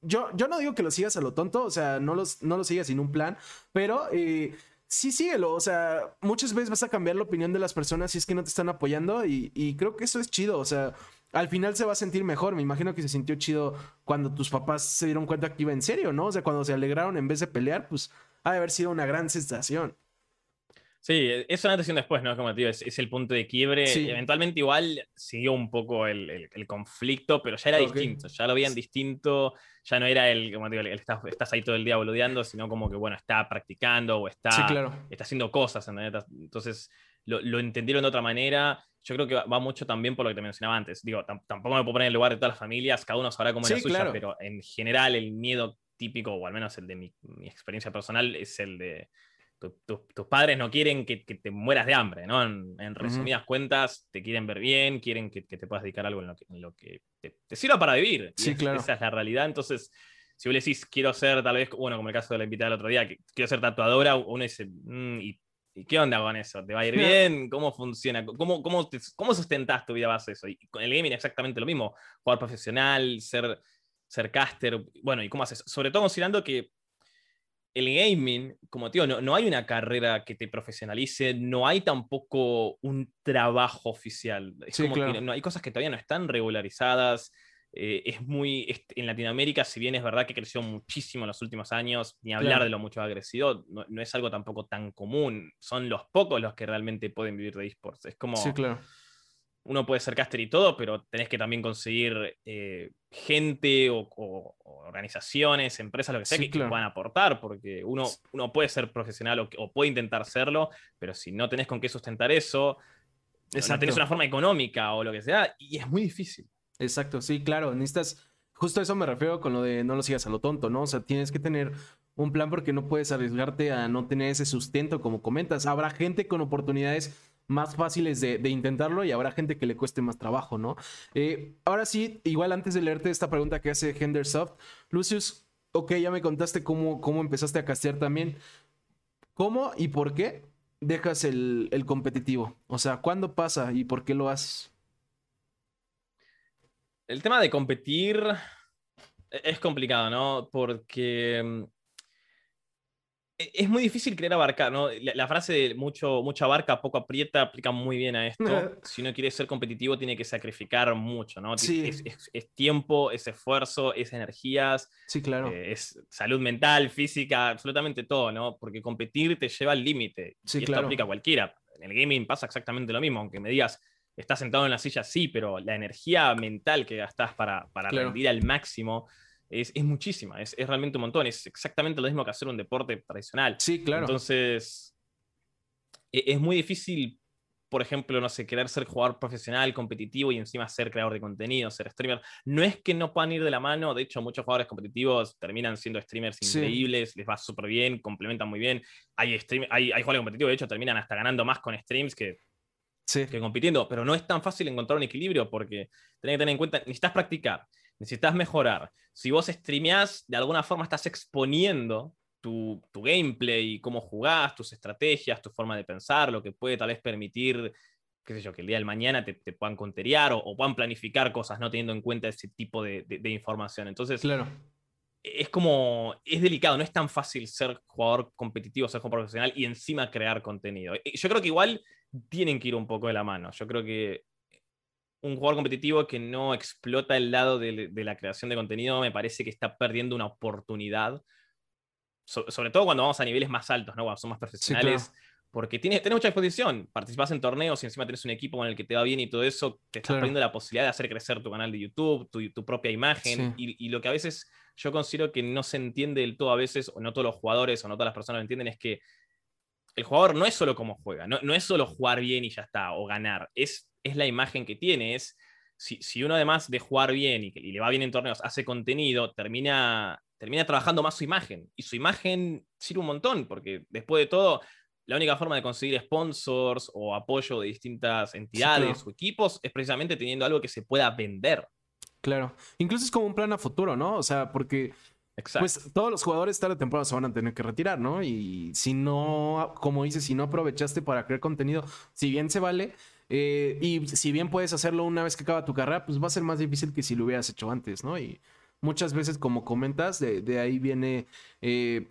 yo, yo no digo que lo sigas a lo tonto, o sea, no, los, no lo sigas sin un plan, pero eh, sí síguelo, o sea, muchas veces vas a cambiar la opinión de las personas si es que no te están apoyando y, creo que eso es chido, o sea, al final se va a sentir mejor, me imagino que se sintió chido cuando tus papás se dieron cuenta que iba en serio, ¿no? O sea, cuando se alegraron en vez de pelear, pues ha de haber sido una gran sensación. Sí, eso antes y después, ¿no? Como te digo, es, el punto de quiebre. Eventualmente igual siguió un poco el, conflicto, pero ya era distinto, ya lo veían distinto, ya no era el, como te digo, el, estás, estás, ahí todo el día boludeando, sino como que, bueno, está practicando o está, está haciendo cosas, Entonces lo, entendieron de otra manera. Yo creo que va mucho también por lo que te mencionaba antes. Digo, tampoco me puedo poner en el lugar de todas las familias, cada uno sabrá cómo es la suya, pero en general el miedo típico, o al menos el de mi experiencia personal, es el de tus padres no quieren que, te mueras de hambre, ¿no? En, resumidas cuentas, te quieren ver bien, quieren que, te puedas dedicar a algo en lo que, te, sirva para vivir. Sí, claro. Esa es la realidad. Entonces, si vos le decís, quiero ser, tal vez, bueno, como el caso de la invitada del otro día, que quiero ser tatuadora, uno dice, mm, ¿y, qué onda con eso? ¿Te va a ir bien? ¿Cómo funciona? ¿Cómo, cómo, cómo sustentás tu vida base eso? Y con el gaming exactamente lo mismo. Jugar profesional, ser, ser caster, bueno, ¿y cómo haces? Sobre todo considerando que el gaming, como tío, no, no hay una carrera que te profesionalice, no hay tampoco un trabajo oficial. Es como que no, hay cosas que todavía no están regularizadas. Eh, es muy. En Latinoamérica, si bien es verdad que creció muchísimo en los últimos años, ni hablar de lo mucho que ha crecido, no, no, es algo tampoco tan común. Son los pocos los que realmente pueden vivir de esports. Es como. Sí, claro uno puede ser caster y todo, pero tenés que también conseguir eh, gente o, organizaciones, empresas, lo que sea, que, puedan aportar, porque uno, uno puede ser profesional o, puede intentar serlo, pero si no tenés con qué sustentar eso, no tenés una forma económica o lo que sea, y es muy difícil. Exacto, sí, claro, necesitas, justo a eso me refiero con lo de no lo sigas a lo tonto, ¿no? O sea, tienes que tener un plan porque no puedes arriesgarte a no tener ese sustento, como comentas. Habrá gente con oportunidades más fáciles de, intentarlo y habrá gente que le cueste más trabajo, ¿no? Eh, ahora sí, igual antes de leerte esta pregunta que hace Hendersoft, Lucius, ok, ya me contaste cómo, cómo empezaste a castear también. ¿Cómo y por qué dejas el, el competitivo? O sea, ¿cuándo pasa y por qué lo haces? El tema de competir es complicado, ¿no? Porque mm, es muy difícil querer abarcar, ¿no? La, frase de mucho, mucha abarca, poco aprieta, aplica muy bien a esto. si uno quiere ser competitivo, tiene que sacrificar mucho, ¿no? Sí. Es, tiempo, es esfuerzo, es energías. Sí, claro. Eh, es salud mental, física, absolutamente todo, ¿no? Porque competir te lleva al límite. Sí, y esto aplica a cualquiera. En el gaming pasa exactamente lo mismo, aunque me digas, estás sentado en la silla, sí, pero la energía mental que gastas para, para rendir al máximo es, muchísima, es, realmente un montón, es exactamente lo mismo que hacer un deporte tradicional. Sí, claro. Entonces, e, es muy difícil, por ejemplo, no sé, querer ser jugador profesional, competitivo y encima ser creador de contenido, ser streamer. No es que no puedan ir de la mano, de hecho, muchos jugadores competitivos terminan siendo streamers increíbles, les va súper bien, complementan muy bien. Hay, stream, hay, hay jugadores competitivos, de hecho, terminan hasta ganando más con streams que que compitiendo, pero no es tan fácil encontrar un equilibrio porque tenés que tener en cuenta, necesitas practicar, necesitas mejorar. Si vos streameás, de alguna forma estás exponiendo tu, tu, gameplay, cómo jugás, tus estrategias, tu forma de pensar, lo que puede tal vez permitir, qué sé yo, que el día del mañana te, puedan conterear o, puedan planificar cosas, no teniendo en cuenta ese tipo de, de, información. Entonces, claro. es como, es delicado, no es tan fácil ser jugador competitivo, ser jugador profesional y encima crear contenido. Yo creo que igual tienen que ir un poco de la mano. Yo creo que un jugador competitivo que no explota el lado de, la creación de contenido me parece que está perdiendo una oportunidad, sobre todo cuando vamos a niveles más altos, ¿no? cuando son más profesionales. Porque tienes, mucha exposición, participas en torneos y encima tienes un equipo con el que te va bien y todo eso, te estás perdiendo la posibilidad de hacer crecer tu canal de YouTube, tu, propia imagen. Y, y, lo que a veces yo considero que no se entiende del todo a veces, o no todos los jugadores o no todas las personas lo entienden, es que el jugador no es solo cómo juega, no, es solo jugar bien y ya está, o ganar, es, es la imagen que tiene, es si, uno además de jugar bien y, que, le va bien en torneos, hace contenido, termina, termina trabajando más su imagen. Y su imagen sirve un montón, porque después de todo, la única forma de conseguir sponsors o apoyo de distintas entidades o equipos es precisamente teniendo algo que se pueda vender. Claro, incluso es como un plan a futuro, ¿no? O sea, porque pues todos los jugadores tarde o temprano se van a tener que retirar, ¿no? Y si no, como dices, si no aprovechaste para crear contenido, si bien se vale, eh, y si bien puedes hacerlo una vez que acaba tu carrera, pues va a ser más difícil que si lo hubieras hecho antes, ¿no? Y muchas veces, como comentas, de, ahí viene, eh,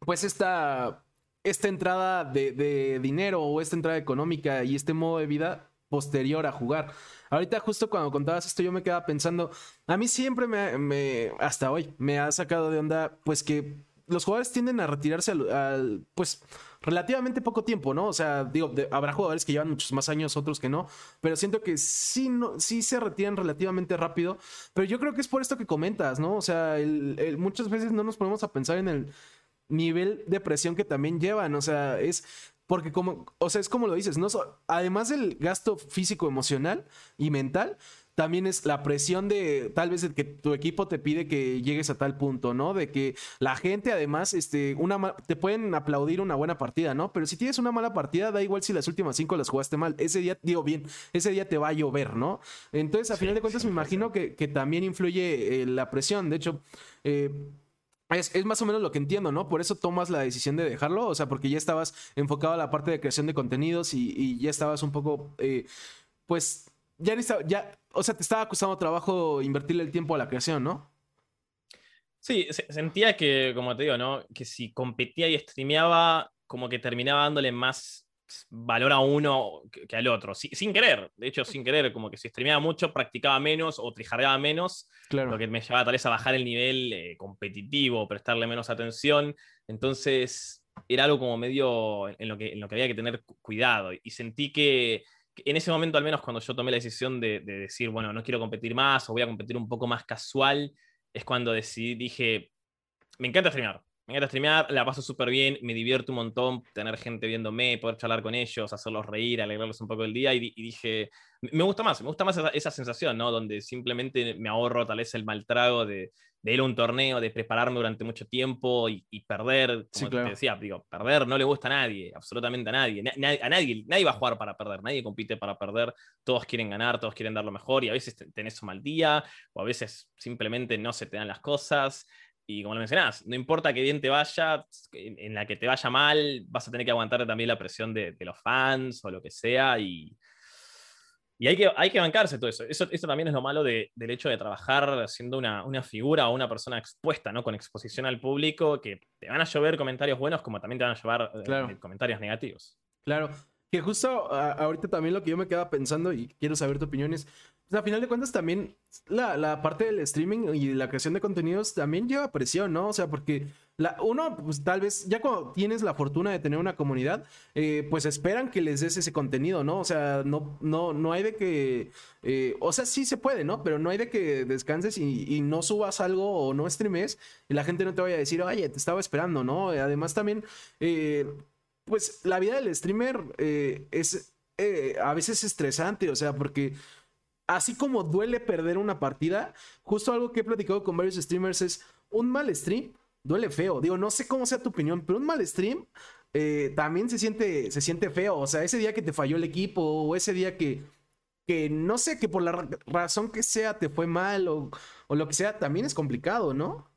pues esta, esta entrada de, de dinero o esta entrada económica y este modo de vida posterior a jugar. Ahorita justo cuando contabas esto yo me quedaba pensando, a mí siempre me, hasta hoy, me ha sacado de onda, pues que los jugadores tienden a retirarse al, pues relativamente poco tiempo, ¿no? O sea, digo, habrá jugadores que llevan muchos más años, otros que no, pero siento que sí, no, sí se retiran relativamente rápido, pero yo creo que es por esto que comentas, ¿no? O sea, muchas veces no nos ponemos a pensar en el nivel de presión que también llevan, o sea, es porque como, o sea, es como lo dices, no además del gasto físico, emocional y mental, también es la presión de tal vez que tu equipo te pide que llegues a tal punto, ¿no? De que la gente además, este, una te pueden aplaudir una buena partida, ¿no? Pero si tienes una mala partida, da igual si las últimas cinco las jugaste mal. Ese día, digo bien, ese día te va a llover, ¿no? Entonces, a final de cuentas, me imagino que, que también influye eh, la presión. De hecho, eh, es, más o menos lo que entiendo, ¿no? Por eso tomas la decisión de dejarlo, o sea, porque ya estabas enfocado a la parte de creación de contenidos y, ya estabas un poco, eh, pues, ya, ya, o sea, te estaba costando trabajo invertirle el tiempo a la creación, ¿no? Sí, sentía que, como te digo, ¿no? Que si competía y streameaba, como que terminaba dándole más valor a uno que, al otro, sin querer, de hecho sin querer, como que si streameaba mucho, practicaba menos o trijardeaba menos, claro. lo que me llevaba tal vez a bajar el nivel eh, competitivo, prestarle menos atención, entonces era algo como medio en lo que, en lo que había que tener cuidado y sentí que, en ese momento, al menos cuando yo tomé la decisión de, de, decir, bueno, no quiero competir más o voy a competir un poco más casual, es cuando decidí, dije, me encanta streamear, me encanta streamear, la paso súper bien, me divierto un montón tener gente viéndome, poder charlar con ellos, hacerlos reír, alegrarlos un poco el día. Y, dije, me gusta más, me gusta más esa, sensación, ¿no? Donde simplemente me ahorro tal vez el mal trago de, ir a un torneo, de prepararme durante mucho tiempo y, perder. Como te decía, digo, perder no le gusta a nadie, absolutamente a nadie. a nadie. Nadie va a jugar para perder, nadie compite para perder. Todos quieren ganar, todos quieren dar lo mejor y a veces tenés un mal día o a veces simplemente no se te dan las cosas. Y como lo mencionás, no importa qué bien te vaya, en, la que te vaya mal, vas a tener que aguantar también la presión de, los fans o lo que sea. Y, Y hay que, hay que bancarse todo eso. eso. Eso también es lo malo del hecho de trabajar siendo una, una, figura o una persona expuesta, ¿no? Con exposición al público, que te van a llover comentarios buenos como también te van a llevar eh, comentarios negativos. Claro. Que justo ahorita también lo que yo me quedaba pensando y quiero saber tu opinión es, pues a final de cuentas también la, la, parte del streaming y la creación de contenidos también lleva presión, ¿no? O sea, porque la, uno, pues tal vez ya cuando tienes la fortuna de tener una comunidad, eh, pues esperan que les des ese contenido, ¿no? O sea, no, no, no hay de que, eh, o sea, sí se puede, ¿no? Pero no hay de que descanses y, no subas algo o no streames y la gente no te vaya a decir, oye, te estaba esperando, ¿no? Además también, eh, pues la vida del streamer es a veces estresante, o sea, porque así como duele perder una partida, justo algo que he platicado con varios streamers es un mal stream duele feo. Digo, no sé cómo sea tu opinión, pero un mal stream eh, también se siente, se siente feo. O sea, ese día que te falló el equipo o ese día que, que no sé, que por la razón que sea te fue mal o, o lo que sea, también es complicado, ¿no?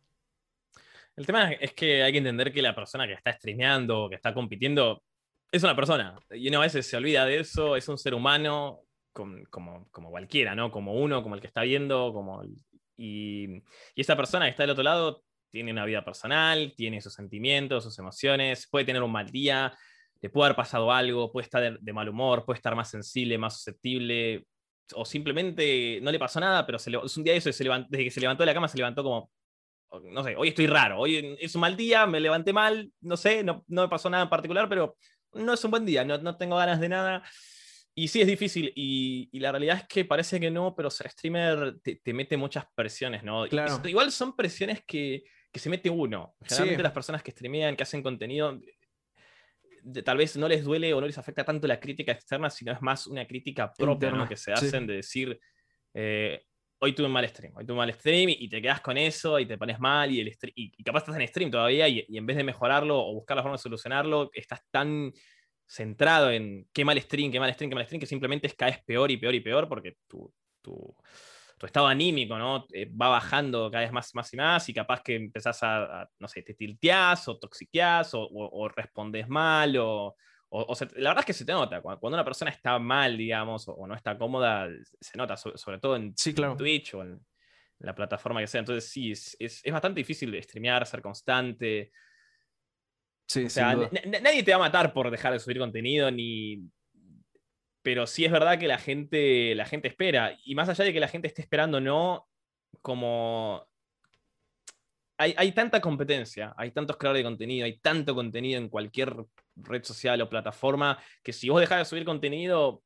El tema es que hay que entender que la persona que está streameando, que está compitiendo, es una persona. Y uno a veces se olvida de eso, es un ser humano, como, como, cualquiera, ¿no? Como uno, como el que está viendo, como... Y, y, esa persona que está del otro lado tiene una vida personal, tiene sus sentimientos, sus emociones, puede tener un mal día, le puede haber pasado algo, puede estar de, mal humor, puede estar más sensible, más susceptible, o simplemente no le pasó nada, pero se es un día de eso, se desde que se levantó de la cama se levantó como, no sé, hoy estoy raro, hoy es un mal día, me levanté mal, no sé, no, no me pasó nada en particular, pero no es un buen día, no, no tengo ganas de nada. Y sí, es difícil. Y, la realidad es que parece que no, pero ser streamer te, mete muchas presiones, ¿no? Claro. igual son presiones que, que, se mete uno. Generalmente las personas que streamean, que hacen contenido, tal vez no les duele o no les afecta tanto la crítica externa, sino es más una crítica propia ¿no? que se hacen de decir, eh, hoy tuve un mal stream, hoy tuve un mal stream y, te quedas con eso y te pones mal y, el y, capaz estás en stream todavía y, y en vez de mejorarlo o buscar la forma de solucionarlo, estás tan centrado en qué mal stream, qué mal stream, qué mal stream, que simplemente es caes peor y peor y peor porque tu, tu, estado anímico ¿no? Eh, va bajando cada vez más, más y más y capaz que empezás a, no sé, te tilteás o toxiqueás o, o, respondes mal o, o, la verdad es que se te nota, cuando, una persona está mal, digamos, o, no está cómoda, se nota, sobre, todo en, Twitch o en, la plataforma que sea. Entonces sí, es, es, es bastante difícil de streamear, ser constante. Sí, nadie te va a matar por dejar de subir contenido, ni. Pero sí es verdad que la gente, la gente espera. Y más allá de que la gente esté esperando, no, como. Hay, hay tanta competencia, hay tantos creadores de contenido, hay tanto contenido en cualquier red social o plataforma que si vos dejás de subir contenido,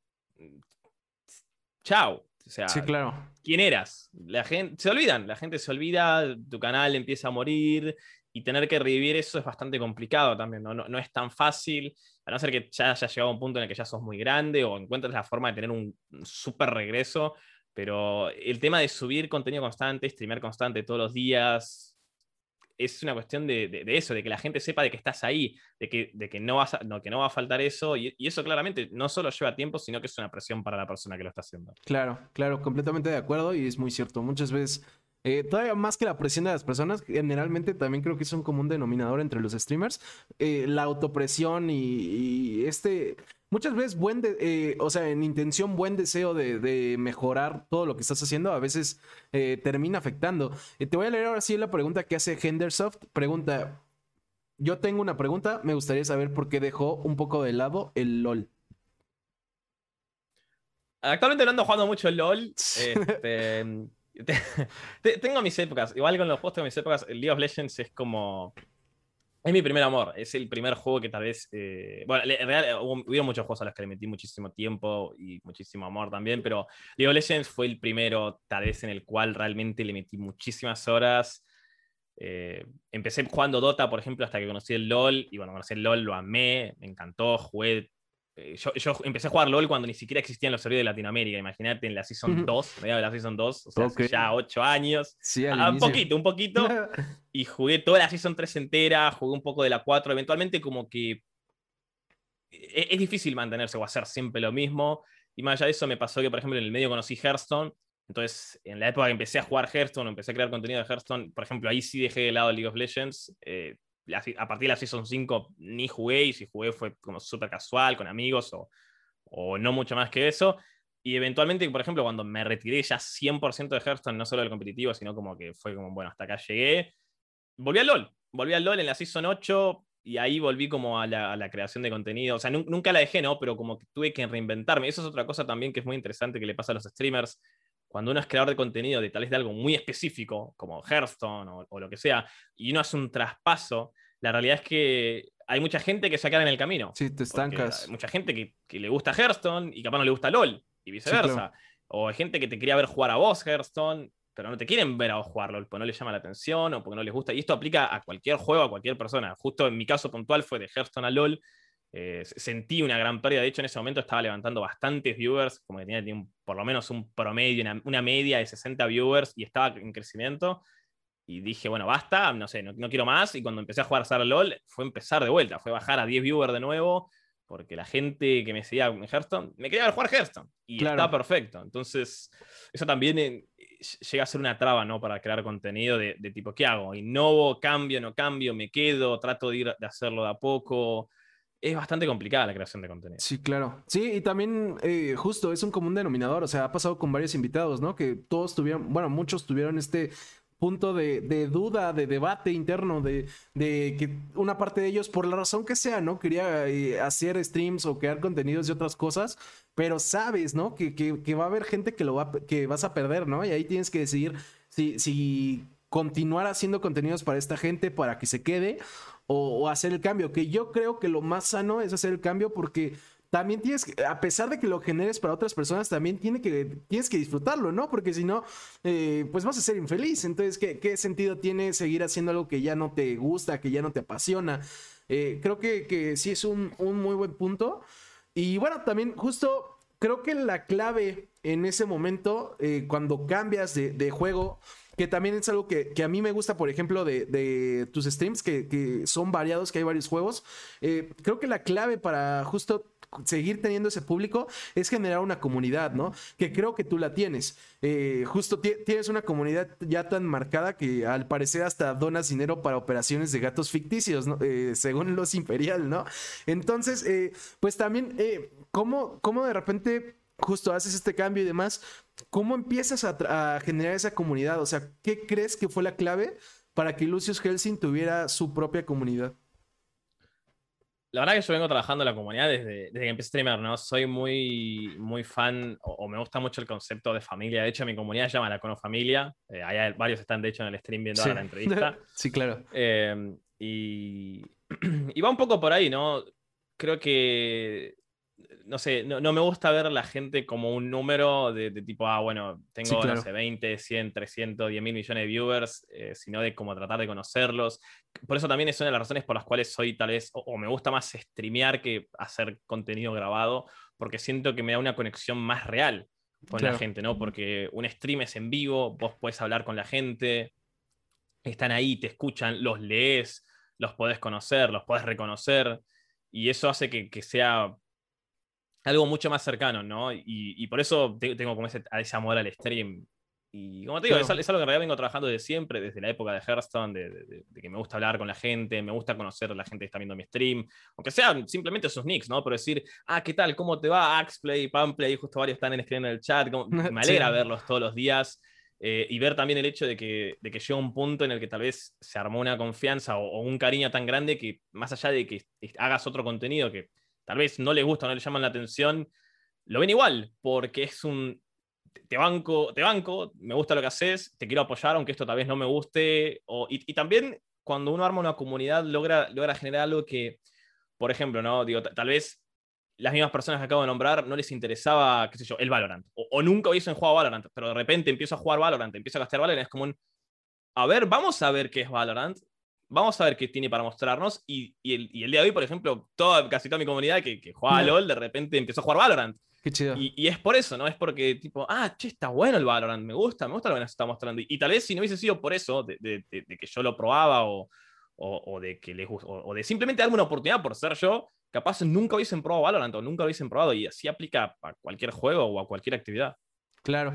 chao. O sea, sí, claro. ¿quién eras? La gente, se olvidan, la gente se olvida, tu canal empieza a morir y tener que revivir eso es bastante complicado también, ¿no? No, es tan fácil, a no ser que ya haya llegado a un punto en el que ya sos muy grande o encuentres la forma de tener un, súper regreso, pero el tema de subir contenido constante, streamer constante todos los días, es una cuestión de, eso, de que la gente sepa de que estás ahí, de que, de que, no, vas no, que no va a faltar eso, y, y, eso claramente no solo lleva tiempo, sino que es una presión para la persona que lo está haciendo. Claro, claro, completamente de acuerdo, y es muy cierto. Muchas veces eh, todavía más que la presión de las personas, generalmente también creo que es un común denominador entre los streamers, eh, la autopresión y, este, muchas veces buen, eh, o sea, en intención, buen deseo de, mejorar todo lo que estás haciendo, a veces termina afectando. te voy a leer ahora sí la pregunta que hace Hendersoft. Pregunta, yo tengo una pregunta, me gustaría saber por qué dejó un poco de lado el LOL. Actualmente no ando jugando mucho el LOL. Este, tengo mis épocas, igual con los juegos tengo mis épocas. League of Legends es como. Es mi primer amor, es el primer juego que tal vez. Eh, bueno, en realidad hubo, muchos juegos a los que le metí muchísimo tiempo y muchísimo amor también, pero League of Legends fue el primero, tal vez, en el cual realmente le metí muchísimas horas. Eh, empecé jugando Dota, por ejemplo, hasta que conocí el LOL, y bueno, conocí el LOL, lo amé, me encantó, jugué eh, yo, empecé a jugar LOL cuando ni siquiera existían los servidores de Latinoamérica. Imagínate en la Season 2, de la Season 2, o sea, ya 8 años. Ah, un poquito, un poquito. y jugué toda la Season 3 entera, jugué un poco de la 4. Eventualmente, como que e, es, difícil mantenerse o hacer siempre lo mismo. Y más allá de eso, me pasó que, por ejemplo, en el medio conocí Hearthstone. Entonces, en la época que empecé a jugar Hearthstone, empecé a crear contenido de Hearthstone, por ejemplo, ahí sí dejé de lado League of Legends. Eh, a partir de la Season 5 ni jugué y si jugué fue como súper casual, con amigos o, o, no mucho más que eso. Y eventualmente, por ejemplo, cuando me retiré ya 100% de Hearthstone, no solo del competitivo, sino como que fue como, bueno, hasta acá llegué, volví al LOL. Volví al LOL en la Season 8 y ahí volví como a la, creación de contenido. O sea, nunca la dejé, ¿no? Pero como que tuve que reinventarme. Eso es otra cosa también que es muy interesante que le pasa a los streamers. Cuando uno es creador de contenido de tal vez de algo muy específico, como Hearthstone o, lo que sea, y uno hace un traspaso, la realidad es que hay mucha gente que se queda en el camino. Sí, te estancas. Hay mucha gente que, le gusta Hearthstone y capaz no le gusta LOL, y viceversa. O hay gente que te quería ver jugar a vos Hearthstone, pero no te quieren ver a vos jugar LOL, porque no les llama la atención o porque no les gusta. Y esto aplica a cualquier juego, a cualquier persona. Justo en mi caso puntual fue de Hearthstone a LOL. Eh, sentí una gran pérdida. De hecho, en ese momento estaba levantando bastantes viewers, como que tenía, por lo menos un promedio, una, media de 60 viewers y estaba en crecimiento. Y dije, bueno, basta, no sé, no, quiero más. Y cuando empecé a jugar a LOL, fue empezar de vuelta, fue bajar a 10 viewers de nuevo, porque la gente que me seguía en Hearthstone me quería ver jugar Hearthstone. Y está perfecto. Entonces, eso también eh, llega a ser una traba, ¿no? Para crear contenido de, tipo, ¿qué hago? ¿Innovo, cambio, no cambio, me quedo, trato de, ir, de hacerlo de a poco? Es bastante complicada la creación de contenido. Sí, claro. Sí, y también eh, justo es un común denominador, o sea, ha pasado con varios invitados, ¿no? Que todos tuvieron, bueno, muchos tuvieron este punto de, duda, de debate interno, de, que una parte de ellos, por la razón que sea, ¿no? Quería eh, hacer streams o crear contenidos de otras cosas, pero sabes, ¿no? Que, va a haber gente que, lo va, que vas a perder, ¿no? Y ahí tienes que decidir si, si continuar haciendo contenidos para esta gente, para que se quede, o, hacer el cambio, que yo creo que lo más sano es hacer el cambio porque también tienes que, a pesar de que lo generes para otras personas, también tiene que, tienes que disfrutarlo, ¿no? Porque si no, eh, pues vas a ser infeliz. Entonces, ¿qué, sentido tiene seguir haciendo algo que ya no te gusta, que ya no te apasiona? Eh, creo que, que, sí es un, muy buen punto. Y bueno, también justo creo que la clave en ese momento, eh, cuando cambias de juego, que también es algo que, a mí me gusta, por ejemplo, de, tus streams, que, son variados, que hay varios juegos. Eh, creo que la clave para justo seguir teniendo ese público es generar una comunidad, ¿no? Que creo que tú la tienes. Eh, justo tienes una comunidad ya tan marcada que al parecer hasta donas dinero para operaciones de gatos ficticios, ¿no? Eh, según los imperial, ¿no? Entonces, pues también, ¿cómo, ¿cómo de repente justo haces este cambio y demás, ¿cómo empiezas a, generar esa comunidad? O sea, ¿qué crees que fue la clave para que Lucius Helsing tuviera su propia comunidad? La verdad que yo vengo trabajando en la comunidad desde, desde que empecé a streamer, ¿no? Soy muy, muy fan o, me gusta mucho el concepto de familia. De hecho, mi comunidad se llama La Conofamilia. Familia. Eh, varios están, de hecho, en el stream viendo la entrevista. sí, claro. Eh, y, y va un poco por ahí, ¿no? Creo que no sé, no, me gusta ver a la gente como un número de, tipo, ah, bueno, tengo, no sé, 20, 100, 300, 10 mil millones de viewers, eh, sino de como tratar de conocerlos. Por eso también es una de las razones por las cuales soy tal vez, o, me gusta más streamear que hacer contenido grabado, porque siento que me da una conexión más real con la gente, ¿no? Porque un stream es en vivo, vos puedes hablar con la gente, están ahí, te escuchan, los lees, los podés conocer, los podés reconocer, y eso hace que, que sea algo mucho más cercano, ¿no? Y, por eso tengo como ese, ese amor al stream. Y como te digo, es, algo que en realidad vengo trabajando desde siempre, desde la época de Hearthstone, de, que me gusta hablar con la gente, me gusta conocer a la gente que está viendo mi stream, aunque sean simplemente sus nicks, ¿no? Pero decir, ah, ¿qué tal? ¿Cómo te va? Axplay, Pamplay, justo varios están escribiendo en el chat, me alegra verlos todos los días. Eh, y ver también el hecho de que, de que llega un punto en el que tal vez se armó una confianza o, o un cariño tan grande que más allá de que hagas otro contenido que tal vez no les gusta, no les llaman la atención, lo ven igual, porque es un, te banco, te banco, me gusta lo que haces, te quiero apoyar, aunque esto tal vez no me guste. y, también cuando uno arma una comunidad, logra, logra generar algo que, por ejemplo, ¿no? Digo, tal vez las mismas personas que acabo de nombrar no les interesaba, qué sé yo, el Valorant. O, nunca hubiesen jugado Valorant, pero de repente empiezo a jugar Valorant, empiezo a gastar Valorant, es como un, a ver, vamos a ver qué es Valorant vamos a ver qué tiene para mostrarnos. Y, el, día de hoy, por ejemplo, toda, casi toda mi comunidad que, que juega a LOL, de repente empezó a jugar Valorant. Qué chido. Y, es por eso, ¿no? Es porque, tipo, ah, che, está bueno el Valorant, me gusta, me gusta lo que nos está mostrando. Y, tal vez si no hubiese sido por eso, de, que yo lo probaba o, o, de que les o, de simplemente darme una oportunidad por ser yo, capaz nunca hubiesen probado Valorant o nunca hubiesen probado. Y así aplica a cualquier juego o a cualquier actividad. Claro.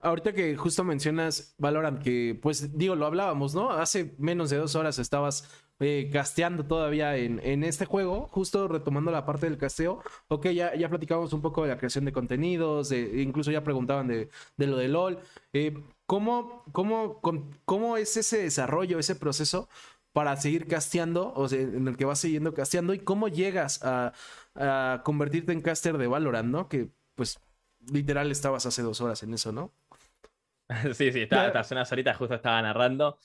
Ahorita que justo mencionas Valorant, que pues digo, lo hablábamos, ¿no? Hace menos de dos horas estabas eh, casteando todavía en, en, este juego, justo retomando la parte del casteo. Ok, ya, ya platicamos un poco de la creación de contenidos, incluso ya preguntaban de, de lo de LOL. Eh, ¿cómo, cómo, ¿Cómo es ese desarrollo, ese proceso para seguir casteando, o sea, en el que vas siguiendo casteando y cómo llegas a, a convertirte en caster de Valorant, ¿no? Que pues literal estabas hace dos horas en eso, ¿no? sí, sí, estaba, hace unas horitas justo estaba narrando.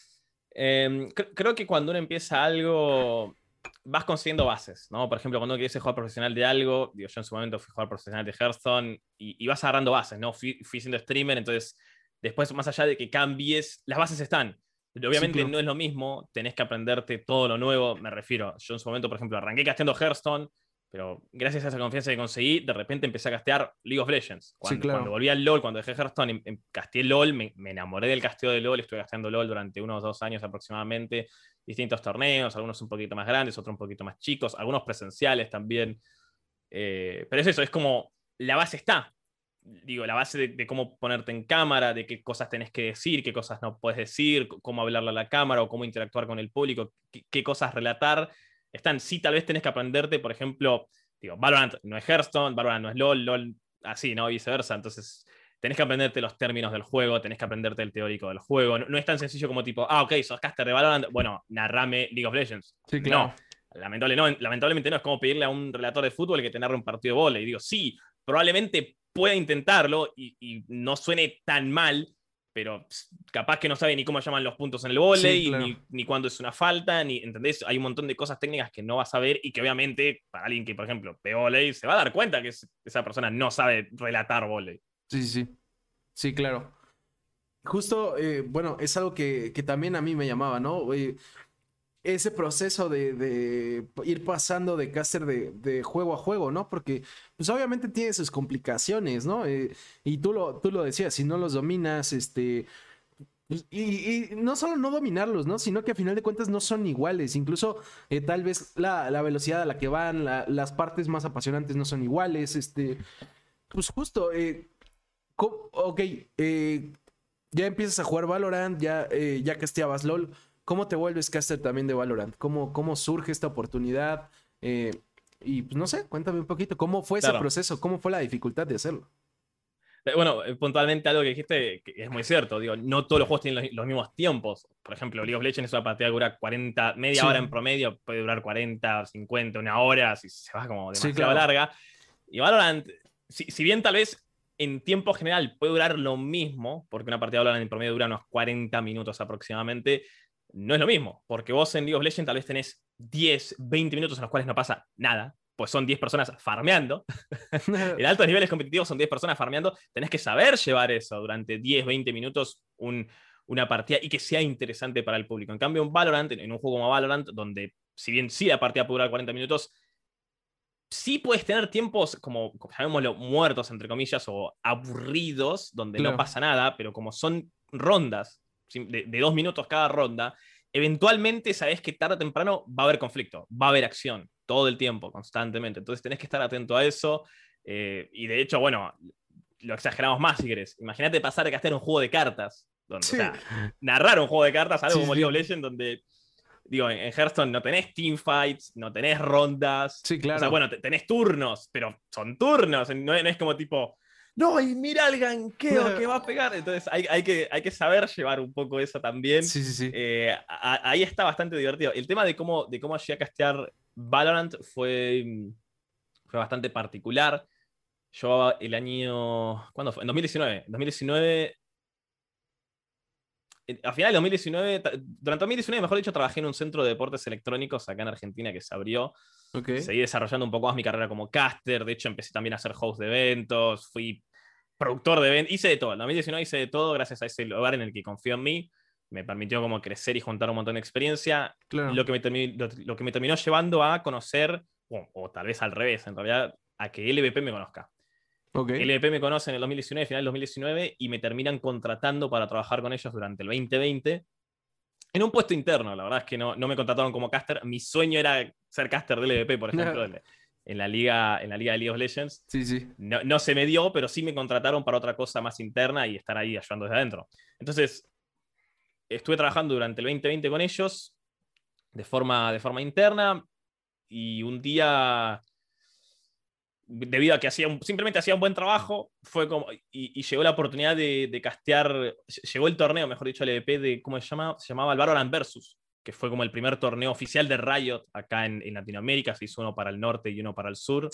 Em, creo que cuando uno empieza algo, vas consiguiendo bases, ¿no? Por ejemplo, cuando uno quiere jugar profesional de algo, digo, yo en su momento fui jugador profesional de Hearthstone y, vas agarrando bases, ¿no? Fui, fui siendo streamer, entonces después, más allá de que cambies, las bases están. Obviamente no es lo mismo, tenés que aprenderte todo lo nuevo, me refiero. Yo en su momento, por ejemplo, arranqué casteando Hearthstone, pero gracias a esa confianza que conseguí, de repente empecé a castear League of Legends. Cuando, cuando volví al LOL, cuando dejé Hearthstone, em, em, casteé LOL, me, enamoré del casteo de LOL, estuve casteando LOL durante unos dos años aproximadamente, distintos torneos, algunos un poquito más grandes, otros un poquito más chicos, algunos presenciales también. Eh, pero es eso, es como la base está, digo, la base de, cómo ponerte en cámara, de qué cosas tenés que decir, qué cosas no puedes decir, cómo hablarle a la cámara o cómo interactuar con el público, qué, cosas relatar, están. Sí, tal vez tenés que aprenderte, por ejemplo, digo, Valorant no es Hearthstone, Valorant no es LOL, LOL así, ¿no? Viceversa. Entonces, tenés que aprenderte los términos del juego, tenés que aprenderte el teórico del juego. No, es tan sencillo como tipo, ah, ok, sos caster de Valorant, bueno, narrame League of Legends. Sí, claro. No, lamentablemente no. Es como pedirle a un relator de fútbol que te narre un partido de volei. Y digo, sí, probablemente pueda intentarlo y, no suene tan mal, pero capaz que no sabe ni cómo llaman los puntos en el volei, ni, ni cuándo es una falta, ni, ¿entendés? Hay un montón de cosas técnicas que no va a saber y que obviamente para alguien que, por ejemplo, ve volei, se va a dar cuenta que esa persona no sabe relatar volei. Sí, sí, sí, claro. Justo, eh, bueno, es algo que, que, también a mí me llamaba, ¿no? Ese proceso de, ir pasando de caster de, juego a juego, ¿no? Porque, pues obviamente tiene sus complicaciones, ¿no? Eh, y tú lo, tú lo decías, si no los dominas, este... Pues, y, no solo no dominarlos, ¿no? Sino que a final de cuentas no son iguales. Incluso eh, tal vez la, velocidad a la que van, las partes más apasionantes no son iguales. Este. Pues justo. Eh, ok. ya empiezas a jugar Valorant, ya, ya casteabas LOL. ¿Cómo te vuelves caster también de Valorant? ¿Cómo, cómo surge esta oportunidad? Eh, y pues no sé, cuéntame un poquito, ¿cómo fue ese proceso? ¿Cómo fue la dificultad de hacerlo? Eh, bueno, eh, puntualmente algo que dijiste que es muy cierto, digo, no todos los juegos tienen los, mismos tiempos. Por ejemplo, League of Legends es una partida que dura 40, media hora en promedio, puede durar 40, 50, una hora, si se va como demasiado larga. Y Valorant, si, si, bien tal vez en tiempo general puede durar lo mismo, porque una partida de Valorant en promedio dura unos 40 minutos aproximadamente, no es lo mismo, porque vos en League of Legends tal vez tenés 10, 20 minutos en los cuales no pasa nada, pues son 10 personas farmeando. en altos niveles competitivos son 10 personas farmeando. Tenés que saber llevar eso durante 10, 20 minutos una partida y que sea interesante para el público. En cambio, en Valorant, en un juego como Valorant, donde si bien sí la partida puede durar 40 minutos, sí puedes tener tiempos como, llamémoslo, muertos, entre comillas, o aburridos, donde no pasa nada, pero como son rondas de, dos minutos cada ronda, eventualmente sabes que tarde o temprano va a haber conflicto, va a haber acción, todo el tiempo, constantemente. Entonces tenés que estar atento a eso. Eh, y de hecho, bueno, lo exageramos más si querés. Imagínate pasar a castear un juego de cartas. Donde, o sea, narrar un juego de cartas, algo como League of Legends, donde digo, en Hearthstone no tenés teamfights, no tenés rondas. Sí, claro. O sea, bueno, tenés turnos, pero son turnos, no, es como tipo, no, y mira el ganqueo que va a pegar. Entonces hay, hay, que, hay que saber llevar un poco eso también. Sí, sí, sí. Eh, ahí está bastante divertido. El tema de cómo, de cómo llegué a castear Valorant fue, fue bastante particular. Yo el año. ¿Cuándo fue? En 2019. En 2019. A final de 2019, durante 2019, mejor dicho, trabajé en un centro de deportes electrónicos acá en Argentina que se abrió. Seguí desarrollando un poco más mi carrera como caster. De hecho, empecé también a hacer host de eventos. Fui productor de eventos. Hice de todo. En 2019 hice de todo gracias a ese lugar en el que confió en mí. Me permitió como crecer y juntar un montón de experiencia. Lo, que me terminó, lo, que me terminó llevando a conocer, o, tal vez al revés, en realidad, a que LVP me conozca. Okay. LVP me conoce en el 2019, final del 2019, y me terminan contratando para trabajar con ellos durante el 2020 en un puesto interno, la verdad es que no, no me contrataron como caster. Mi sueño era ser caster del LVP, por ejemplo, en, la liga, en la liga de League of Legends. Sí, sí. No, no, se me dio, pero sí me contrataron para otra cosa más interna y estar ahí ayudando desde adentro. Entonces, estuve trabajando durante el 2020 con ellos de forma, de forma interna y un día, debido a que hacía simplemente hacía un buen trabajo, fue como, y, llegó la oportunidad de, castear, llegó el torneo, mejor dicho, el EVP de, ¿cómo se llama? Se llamaba el Valorant Versus, que fue como el primer torneo oficial de Riot acá en, Latinoamérica, se hizo uno para el norte y uno para el sur.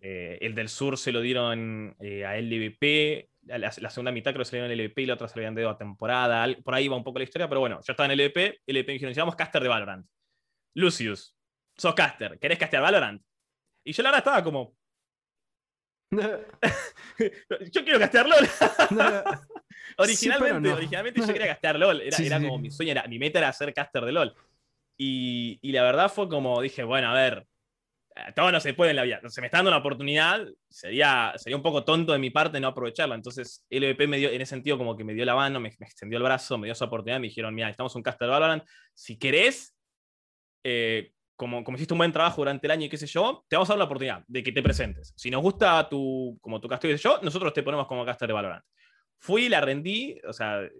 Eh, el del sur se lo dieron eh, a LVP, la, segunda mitad creo que se le dieron el LVP y la otra se le habían dado a temporada, por ahí va un poco la historia, pero bueno, yo estaba en el LVP, LVP me dijeron, necesitamos caster de Valorant. Lucius, sos caster, ¿querés castear Valorant? Y yo la verdad estaba como. yo quiero castear LOL. originalmente, originalmente yo quería castear LOL. Era, como mi sueño, era, mi meta era ser caster de LOL. Y, y, la verdad fue como dije, bueno, a ver, todo no se puede en la vida. Se me está dando una oportunidad, sería, sería un poco tonto de mi parte no aprovecharla. Entonces, LVP me dio, en ese sentido, como que me dio la mano, me, extendió el brazo, me dio esa oportunidad, me dijeron, mira, estamos un caster de Valorant, si querés, eh, como, como hiciste un buen trabajo durante el año y qué sé yo, te vamos a dar la oportunidad de que te presentes. Si nos gusta tu, como tu caster y yo, nosotros te ponemos como caster de Valorant. Fui, la rendí, o sea, eh,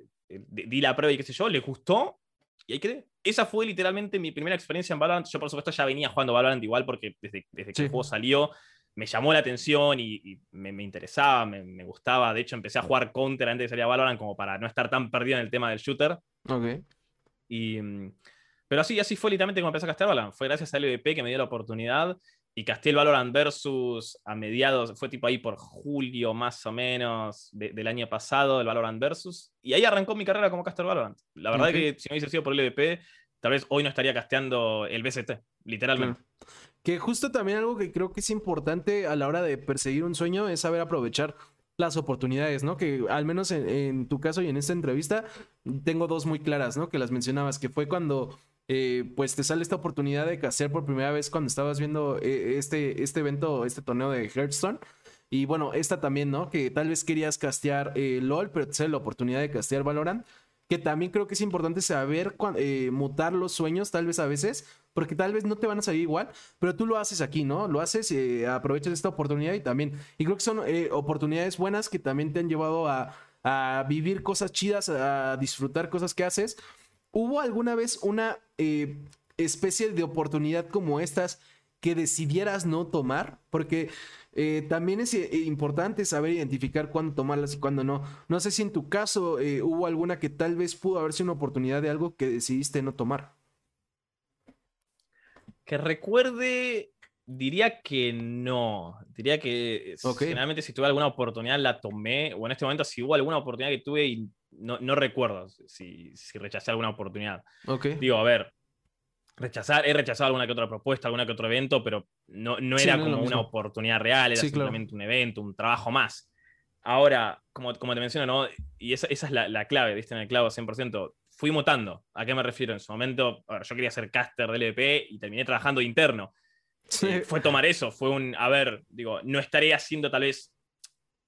di la prueba y qué sé yo, le gustó, y ahí quedé. Esa fue literalmente mi primera experiencia en Valorant. Yo, por supuesto, ya venía jugando Valorant igual porque desde, desde que el juego salió me llamó la atención y, me, me, interesaba, me, me, gustaba. De hecho, empecé a jugar Counter antes de salir a Valorant como para no estar tan perdido en el tema del shooter. Ok. Y, mm, pero así, así fue literalmente como empecé a castear Valorant. Fue gracias al LVP que me dio la oportunidad y casté el Valorant Versus a mediados, fue tipo ahí por julio más o menos del año pasado, el Valorant Versus. Y ahí arrancó mi carrera como caster Valorant. La verdad es que si no hubiese sido por el LVP, tal vez hoy no estaría casteando el BCT, literalmente. Que justo también algo que creo que es importante a la hora de perseguir un sueño es saber aprovechar las oportunidades, ¿no? Que al menos en, en, tu caso y en esta entrevista tengo dos muy claras, ¿no? Que las mencionabas, que fue cuando eh, pues te sale esta oportunidad de castear por primera vez cuando estabas viendo eh, este, este evento, este torneo de Hearthstone. Y bueno, esta también, ¿no? Que tal vez querías castear eh, LOL, pero te sale la oportunidad de castear Valorant. Que también creo que es importante saber mutar los sueños, tal vez a veces, porque tal vez no te van a salir igual, pero tú lo haces aquí, ¿no? Lo haces, aprovechas esta oportunidad y también. Y creo que son oportunidades buenas que también te han llevado a, a vivir cosas chidas, a disfrutar cosas que haces. ¿Hubo alguna vez una eh, especie de oportunidad como estas que decidieras no tomar? Porque eh, también es eh, importante saber identificar cuándo tomarlas y cuándo no. No sé si en tu caso hubo alguna que tal vez pudo haber sido una oportunidad de algo que decidiste no tomar. Que recuerde, diría que no. Diría que generalmente si tuve alguna oportunidad la tomé, o en este momento si hubo alguna oportunidad que tuve y no, recuerdo si, rechacé alguna oportunidad. Digo, a ver, rechazar, he rechazado alguna que otra propuesta, alguna que otro evento, pero no, no era como una oportunidad real, era simplemente un evento, un trabajo más. Ahora, como, como te menciono, ¿no? y esa, esa es la, la, clave, viste en el clavo 100%, fui mutando. ¿A qué me refiero? En su momento, yo quería ser caster del LVP y terminé trabajando interno. Eh, fue tomar eso, fue un, a ver, digo, no estaré haciendo tal vez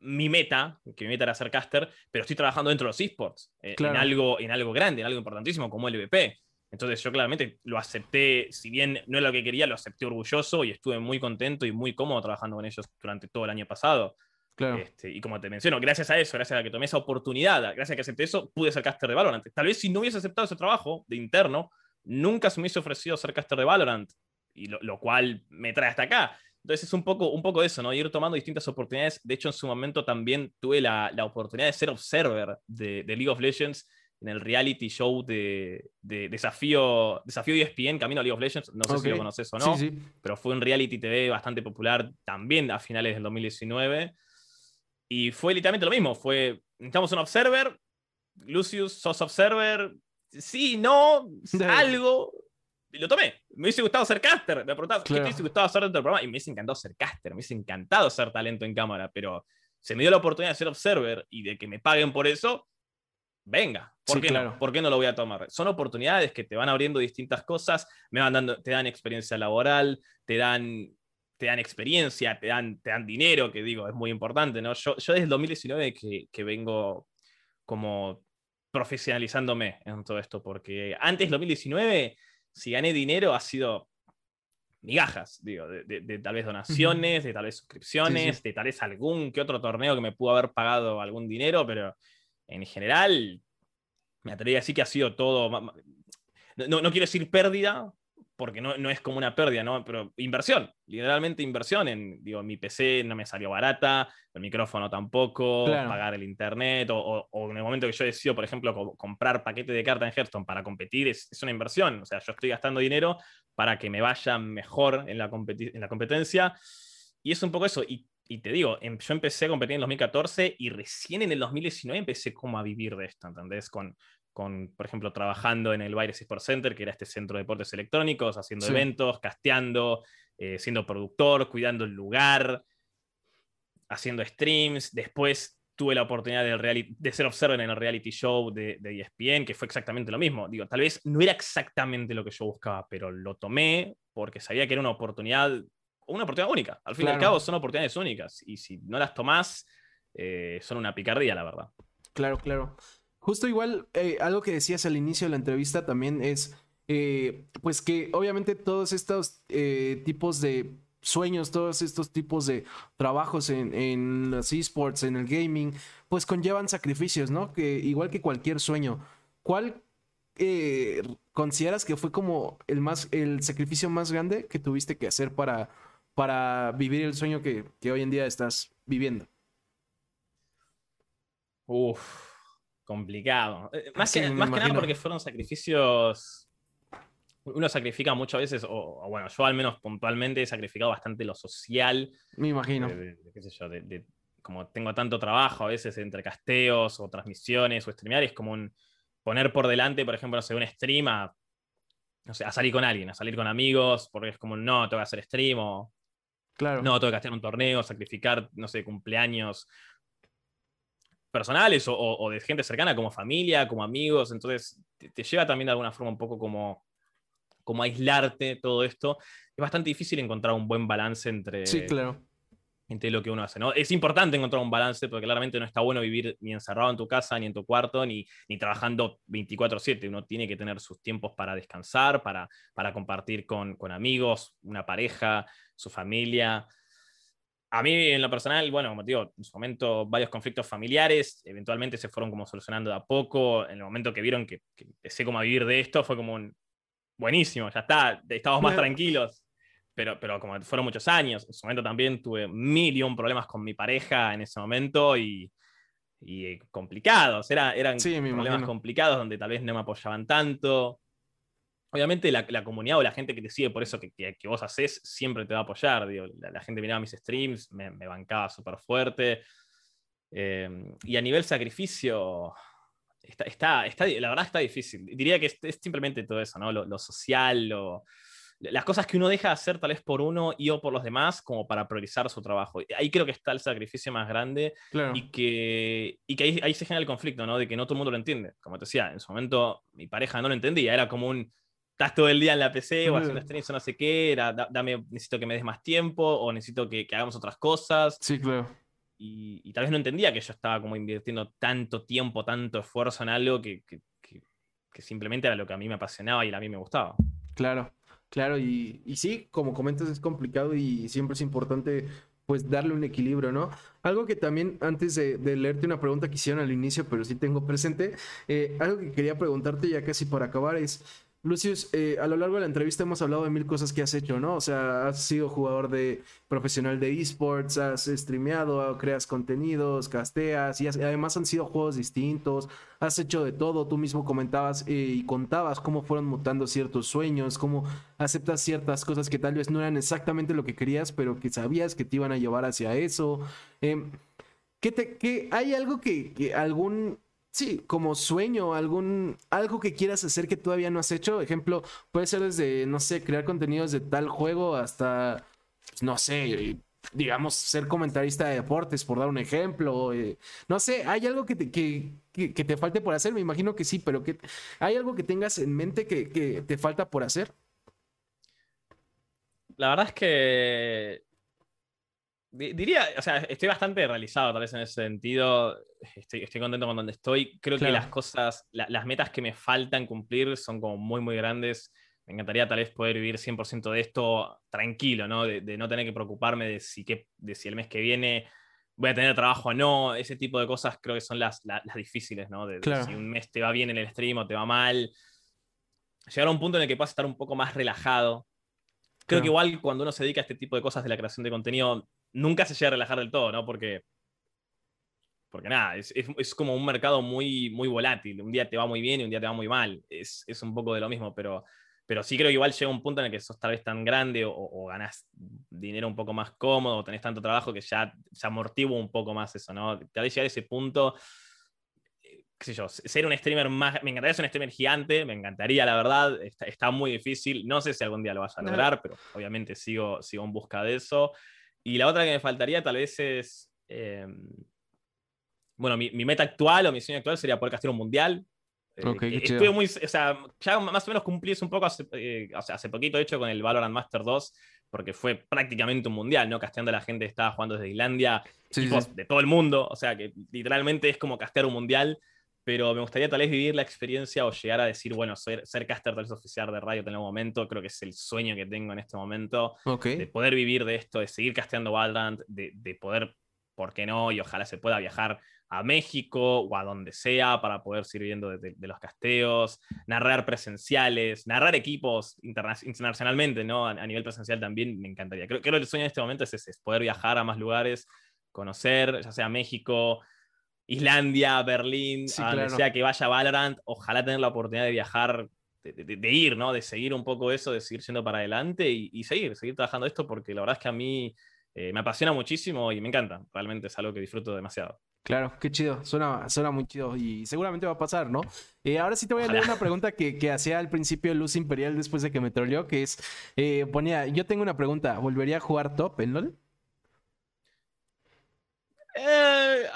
mi meta, que mi meta era ser caster, pero estoy trabajando dentro de los esports, eh, en, algo, en algo grande, en algo importantísimo como el VP. Entonces yo claramente lo acepté, si bien no era lo que quería, lo acepté orgulloso y estuve muy contento y muy cómodo trabajando con ellos durante todo el año pasado. Este, y como te menciono, gracias a eso, gracias a que tomé esa oportunidad, gracias a que acepté eso, pude ser caster de Valorant. Tal vez si no hubiese aceptado ese trabajo de interno, nunca se me hubiese ofrecido ser caster de Valorant, y lo cual me trae hasta acá. Entonces es un poco, un poco eso, ¿no? Ir tomando distintas oportunidades. De hecho, en su momento también tuve la, la oportunidad de ser observer de, de, League of Legends en el reality show de, de, Desafío, Desafío ESPN, Camino a League of Legends. No sé si lo conoces o no, pero fue un reality TV bastante popular también a finales del 2019. Y fue literalmente lo mismo. Fue, necesitamos un observer. Lucius, sos observer. Sí, no, algo lo tomé. Me hubiese gustado ser caster. Me preguntaba, ¿qué te hubiese gustado hacer dentro del programa? Y me hubiese encantado ser caster, me hubiese encantado ser talento en cámara, pero se me dio la oportunidad de ser observer y de que me paguen por eso. Venga, ¿por, qué, no? ¿por qué no lo voy a tomar? Son oportunidades que te van abriendo distintas cosas, me van dando, te dan experiencia laboral, te dan, te dan experiencia, te dan, te dan dinero, que digo, es muy importante, ¿no? Yo, yo desde el 2019 que, que vengo como profesionalizándome en todo esto, porque antes del 2019 si gané dinero ha sido migajas, digo, de, tal vez donaciones, de tal vez suscripciones, de tal vez algún que otro torneo que me pudo haber pagado algún dinero, pero en general me atrevería a decir que ha sido todo. no, no quiero decir pérdida, porque no, no, es como una pérdida, ¿no? Pero inversión, literalmente inversión en, digo, mi PC no me salió barata, el micrófono tampoco, pagar el internet, o, o, en el momento que yo decido, por ejemplo, comprar paquete de carta en Hearthstone para competir, es, es, una inversión, o sea, yo estoy gastando dinero para que me vaya mejor en la, en la competencia, y es un poco eso, y, y, te digo, em, yo empecé a competir en 2014 y recién en el 2019 empecé como a vivir de esto, ¿entendés? Con, con, por ejemplo, trabajando en el Baires Sports Center, que era este centro de deportes electrónicos, haciendo eventos, casteando, eh, siendo productor, cuidando el lugar, haciendo streams. Después tuve la oportunidad de, de ser observer en el reality show de, de, ESPN, que fue exactamente lo mismo. Digo, tal vez no era exactamente lo que yo buscaba, pero lo tomé porque sabía que era una oportunidad, una oportunidad única. Al fin y al cabo son oportunidades únicas y si no las tomás, eh, son una picardía, la verdad. Claro, claro. Justo igual, eh, algo que decías al inicio de la entrevista también es, eh, pues que obviamente todos estos eh, tipos de sueños, todos estos tipos de trabajos en, en los esports, en el gaming, pues conllevan sacrificios, ¿no? Que igual que cualquier sueño. ¿Cuál consideras que fue como el más, el sacrificio más grande que tuviste que hacer para, para vivir el sueño que, que hoy en día estás viviendo? Uf complicado. Eh, más, que, más que nada porque fueron sacrificios. Uno sacrifica muchas veces, o, bueno, yo al menos puntualmente he sacrificado bastante lo social. Me imagino. qué sé yo, como tengo tanto trabajo a veces entre casteos o transmisiones o streamear, es como un poner por delante, por ejemplo, no sé, un stream a, no sé, a salir con alguien, a salir con amigos, porque es como, no, tengo que hacer stream o. Claro. No, tengo que hacer un torneo, sacrificar, no sé, cumpleaños personales o, de gente cercana, como familia, como amigos. Entonces, te, lleva también de alguna forma un poco como, como aislarte todo esto. Es bastante difícil encontrar un buen balance entre, sí, claro. entre lo que uno hace. ¿no? Es importante encontrar un balance porque claramente no está bueno vivir ni encerrado en tu casa, ni en tu cuarto, ni, ni trabajando 24/7. Uno tiene que tener sus tiempos para descansar, para, para compartir con, con amigos, una pareja, su familia a mí, en lo personal, bueno, como te digo, en su momento varios conflictos familiares, eventualmente se fueron como solucionando de a poco. En el momento que vieron que, empecé como a vivir de esto, fue como un buenísimo, ya está, estamos más tranquilos. Pero, pero como fueron muchos años, en su momento también tuve mil y un problemas con mi pareja en ese momento y, y complicados. Era, eran problemas complicados donde tal vez no me apoyaban tanto obviamente la, comunidad o la gente que te sigue por eso que, vos haces siempre te va a apoyar. la, gente miraba mis streams, me, bancaba súper fuerte. Eh, y a nivel sacrificio, está, está, la verdad está difícil. Diría que es, simplemente todo eso, ¿no? Lo, social, las cosas que uno deja de hacer tal vez por uno y o por los demás como para priorizar su trabajo. Ahí creo que está el sacrificio más grande y que, y que ahí, ahí, se genera el conflicto, ¿no? De que no todo el mundo lo entiende. Como te decía, en su momento mi pareja no lo entendía, era como un estás todo el día en la PC o haciendo streams o no sé qué, era, dame, necesito que me des más tiempo o necesito que, hagamos otras cosas. Sí, claro. Y, tal vez no entendía que yo estaba como invirtiendo tanto tiempo, tanto esfuerzo en algo que, que, simplemente era lo que a mí me apasionaba y a mí me gustaba. Claro, claro, y, y sí, como comentas es complicado y siempre es importante pues darle un equilibrio, ¿no? Algo que también antes de, leerte una pregunta que hicieron al inicio, pero sí tengo presente, eh, algo que quería preguntarte ya casi para acabar es, Lucius, eh, a lo largo de la entrevista hemos hablado de mil cosas que has hecho, ¿no? O sea, has sido jugador de profesional de esports, has streameado, creas contenidos, casteas, y además han sido juegos distintos, has hecho de todo, tú mismo comentabas eh, y contabas cómo fueron mutando ciertos sueños, cómo aceptas ciertas cosas que tal vez no eran exactamente lo que querías, pero que sabías que te iban a llevar hacia eso. Em, ¿qué te, qué, ¿Hay algo que algún Sí, como sueño, algún algo que quieras hacer que todavía no has hecho. Ejemplo, puede ser desde, no sé, crear contenidos de tal juego hasta, no sé, digamos, ser comentarista de deportes, por dar un ejemplo. Eh, no sé, ¿hay algo que te, que, que, te falte por hacer? Me imagino que sí, pero que, ¿hay algo que tengas en mente que, que te falta por hacer? La verdad es que Diría, o sea, estoy bastante realizado tal vez en ese sentido. Estoy, estoy contento con donde estoy. Creo que las cosas, las metas que me faltan cumplir son como muy, muy grandes. Me encantaría tal vez poder vivir 100% de esto tranquilo, ¿no? De, no tener que preocuparme de si, que, de si el mes que viene voy a tener trabajo o no. Ese tipo de cosas creo que son las, las, difíciles, ¿no? De, si un mes te va bien en el stream o te va mal. llegar a un punto en el que puedas estar un poco más relajado. Creo que igual cuando uno se dedica a este tipo de cosas de la creación de contenido, nunca se llega a relajar del todo, ¿no? Porque, porque nada, es, es, como un mercado muy, muy volátil. Un día te va muy bien y un día te va muy mal. Es, es un poco de lo mismo, pero, pero sí creo que igual llega un punto en el que sos tal vez tan grande o, o ganás dinero un poco más cómodo o tenés tanto trabajo que ya se amortigua un poco más eso, ¿no? Tal vez llegar a ese punto qué sé yo, ser un streamer más, me encantaría ser un streamer gigante, me encantaría, la verdad, está, muy difícil, no sé si algún día lo vas a lograr, pero obviamente sigo, sigo en busca de eso. Y la otra que me faltaría tal vez es, em, bueno, mi, meta actual o mi sueño actual sería poder castear un mundial. Eh, estuve muy, o sea, ya más o menos cumplí eso un poco hace, eh, o sea, hace poquito, hecho, con el Valorant Master 2, porque fue prácticamente un mundial, ¿no? Casteando a la gente que estaba jugando desde Islandia, de todo el mundo, o sea, que literalmente es como castear un mundial pero me gustaría tal vez vivir la experiencia o llegar a decir, bueno, ser, ser caster tal vez oficial de radio en algún momento, creo que es el sueño que tengo en este momento, de poder vivir de esto, de seguir casteando Valorant, de, de, poder, ¿por qué no? Y ojalá se pueda viajar a México o a donde sea para poder seguir viviendo de, los casteos, narrar presenciales, narrar equipos internacionalmente, ¿no? A, nivel presencial también me encantaría. Creo, que el sueño en este momento es, es poder viajar a más lugares, conocer, ya sea México, Islandia, Berlín, a donde sea que vaya Valorant, ojalá tener la oportunidad de viajar, de, ir, ¿no? De seguir un poco eso, de seguir yendo para adelante y, seguir, seguir trabajando esto, porque la verdad es que a mí eh, me apasiona muchísimo y me encanta. Realmente es algo que disfruto demasiado. Claro, qué chido, suena, suena muy chido y seguramente va a pasar, ¿no? Eh, ahora sí te voy a leer una pregunta que, que, hacía al principio Luz Imperial después de que me troleó, que es, eh, ponía, yo tengo una pregunta, ¿volvería a jugar top en LOL? Eh,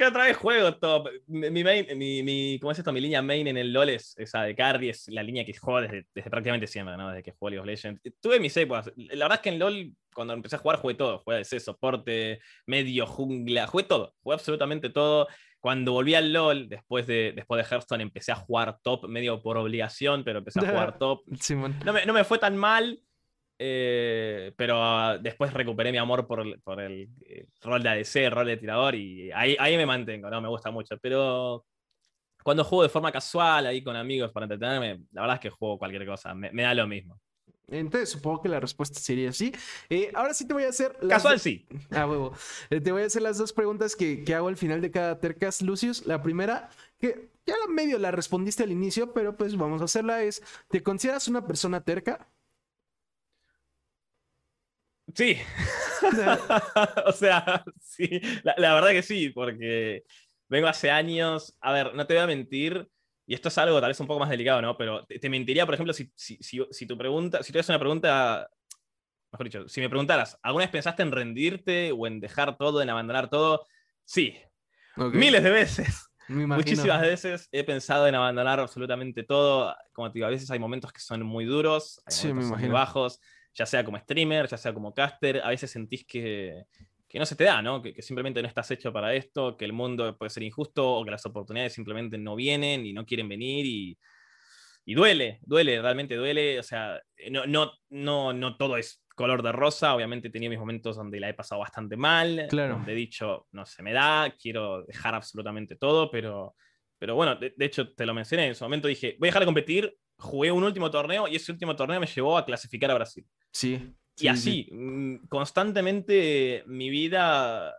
que otra vez juego top. Mi, main, mi, mi, ¿cómo es esto? Mi línea main en el LoL es esa de carry, es la línea que juego desde, desde prácticamente siempre, ¿no? Desde que juego League of Legends. Tuve mis épocas. La verdad es que en LoL, cuando empecé a jugar, jugué todo. Jugué ese soporte, medio, jungla, jugué todo. Jugué absolutamente todo. Cuando volví al LoL, después de, después de Hearthstone, empecé a jugar top medio por obligación, pero empecé a jugar top. no, me, no me fue tan mal eh, pero después recuperé mi amor por, por el, rol de ADC, el rol de tirador, y ahí, ahí me mantengo, ¿no? Me gusta mucho. Pero cuando juego de forma casual, ahí con amigos para entretenerme, la verdad es que juego cualquier cosa, me, da lo mismo. Entonces supongo que la respuesta sería sí. Eh, ahora sí te voy a hacer... Casual sí. Ah, huevo. Eh, te voy a hacer las dos preguntas que, que hago al final de cada Tercas, Lucius. La primera, que ya medio la respondiste al inicio, pero pues vamos a hacerla, es, ¿te consideras una persona terca? Sí. o sea, sí. La, verdad que sí, porque vengo hace años. A ver, no te voy a mentir. Y esto es algo tal vez un poco más delicado, ¿no? Pero te, mentiría, por ejemplo, si, si, si, tu pregunta, si tú haces una pregunta, mejor dicho, si me preguntaras, ¿alguna vez pensaste en rendirte o en dejar todo, en abandonar todo? Sí. Miles de veces. Muchísimas veces he pensado en abandonar absolutamente todo. Como te digo, a veces hay momentos que son muy duros, hay momentos muy bajos ya sea como streamer, ya sea como caster, a veces sentís que, no se te da, ¿no? Que, simplemente no estás hecho para esto, que el mundo puede ser injusto o que las oportunidades simplemente no vienen y no quieren venir y, duele, duele, realmente duele. O sea, no, no, no, no todo es color de rosa. Obviamente he tenido mis momentos donde la he pasado bastante mal, claro. donde he dicho, no se me da, quiero dejar absolutamente todo, pero, pero bueno, de, de hecho te lo mencioné, en su momento dije, voy a dejar de competir, jugué un último torneo y ese último torneo me llevó a clasificar a Brasil. Sí. y así, mm, constantemente mi vida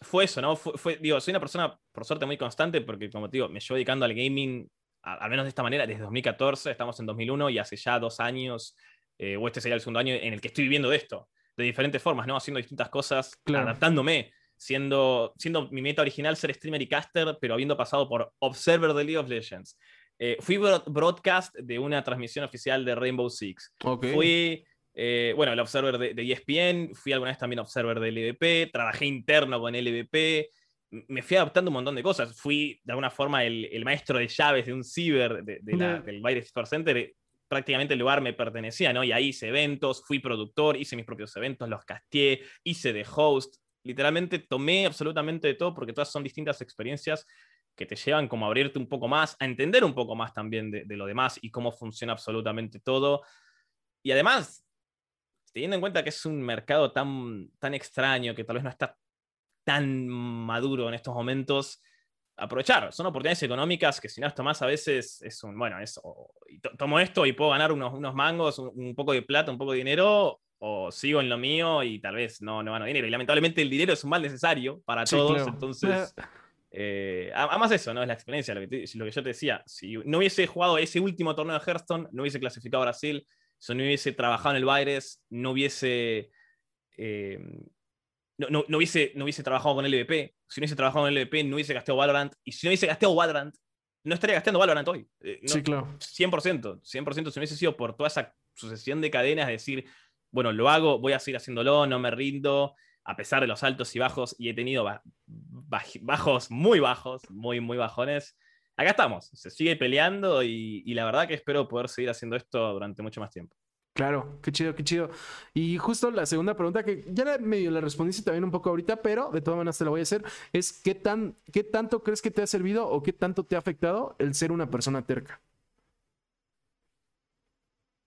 fue eso, ¿no? Fue, digo, soy una persona, por suerte, muy constante porque, como te digo, me llevo dedicando al gaming, al menos de esta manera, desde 2014, estamos en 2001 y hace ya dos años, eh, o este sería el segundo año en el que estoy viviendo de esto, de diferentes formas, ¿no? Haciendo distintas cosas, adaptándome. Siendo, siendo mi meta original ser streamer y caster, pero habiendo pasado por Observer de League of Legends, eh, fui broadcast de una transmisión oficial de Rainbow Six. Fui, eh, bueno, el observer de, ESPN, e fui alguna vez también observer de LVP, trabajé interno con LVP, me fui adaptando un montón de cosas. Fui, de alguna forma, el, maestro de llaves de un ciber de, del Virus Store Center. Prácticamente el lugar me pertenecía, ¿no? Y ahí hice eventos, fui productor, hice mis propios eventos, los casteé, hice de host. Literalmente tomé absolutamente de todo porque todas son distintas experiencias que te llevan como a abrirte un poco más, a entender un poco más también de, lo demás y cómo funciona absolutamente todo. Y además, teniendo en cuenta que es un mercado tan, tan extraño, que tal vez no está tan maduro en estos momentos, aprovechar. Son oportunidades económicas que si no las tomás a veces es un, bueno, es, tomo esto y puedo ganar unos, unos mangos, un, poco de plata, un poco de dinero, o sigo en lo mío y tal vez no, no gano dinero. Y lamentablemente el dinero es un mal necesario para todos, entonces... Eh, además eso, ¿no? Es la experiencia, lo que, yo te decía. Si no hubiese jugado ese último torneo de Hearthstone, no hubiese clasificado a Brasil, si no hubiese trabajado en el Baires, no hubiese... Eh, no, hubiese, no hubiese trabajado con el LVP. Si no hubiese trabajado con el LVP, no hubiese gastado Valorant. Y si no hubiese gastado Valorant, no estaría gastando Valorant hoy. Eh, sí, claro. 100%. 100% si no hubiese sido por toda esa sucesión de cadenas, decir, bueno, lo hago, voy a seguir haciéndolo, no me rindo, a pesar de los altos y bajos, y he tenido bajos muy bajos, muy, muy bajones. Acá estamos, se sigue peleando y la verdad que espero poder seguir haciendo esto durante mucho más tiempo. Claro, qué chido, qué chido. Y justo la segunda pregunta que ya medio la respondiste también un poco ahorita, pero de todas maneras te la voy a hacer, es ¿qué, tan, qué tanto crees que te ha servido o qué tanto te ha afectado el ser una persona terca?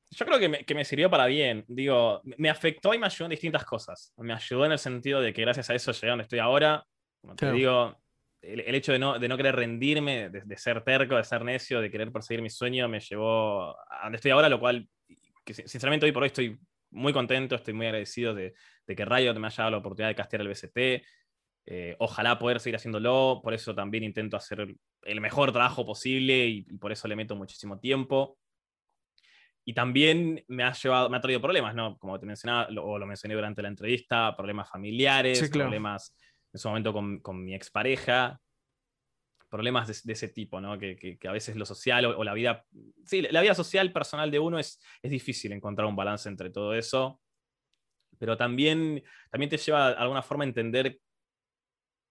Yo creo que me, que me sirvió para bien. Digo, me afectó y me ayudó en distintas cosas. Me ayudó en el sentido de que gracias a eso llegué a donde estoy ahora. Como te digo, el, hecho de no, de no querer rendirme, de, de, ser terco, de ser necio, de querer perseguir mi sueño, me llevó a donde estoy ahora, lo cual que sinceramente hoy por hoy estoy muy contento, estoy muy agradecido de, que Riot me haya dado la oportunidad de castear el BST. Eh, ojalá poder seguir haciéndolo, por eso también intento hacer el mejor trabajo posible y, por eso le meto muchísimo tiempo. Y también me ha, llevado, me ha traído problemas, ¿no? Como te mencionaba, o lo mencioné durante la entrevista, problemas familiares, problemas en su momento con, con mi expareja, problemas de, ese tipo, ¿no? Que, a veces lo social o, la vida, sí, la vida social personal de uno es, es difícil encontrar un balance entre todo eso, pero también, también te lleva de alguna forma a entender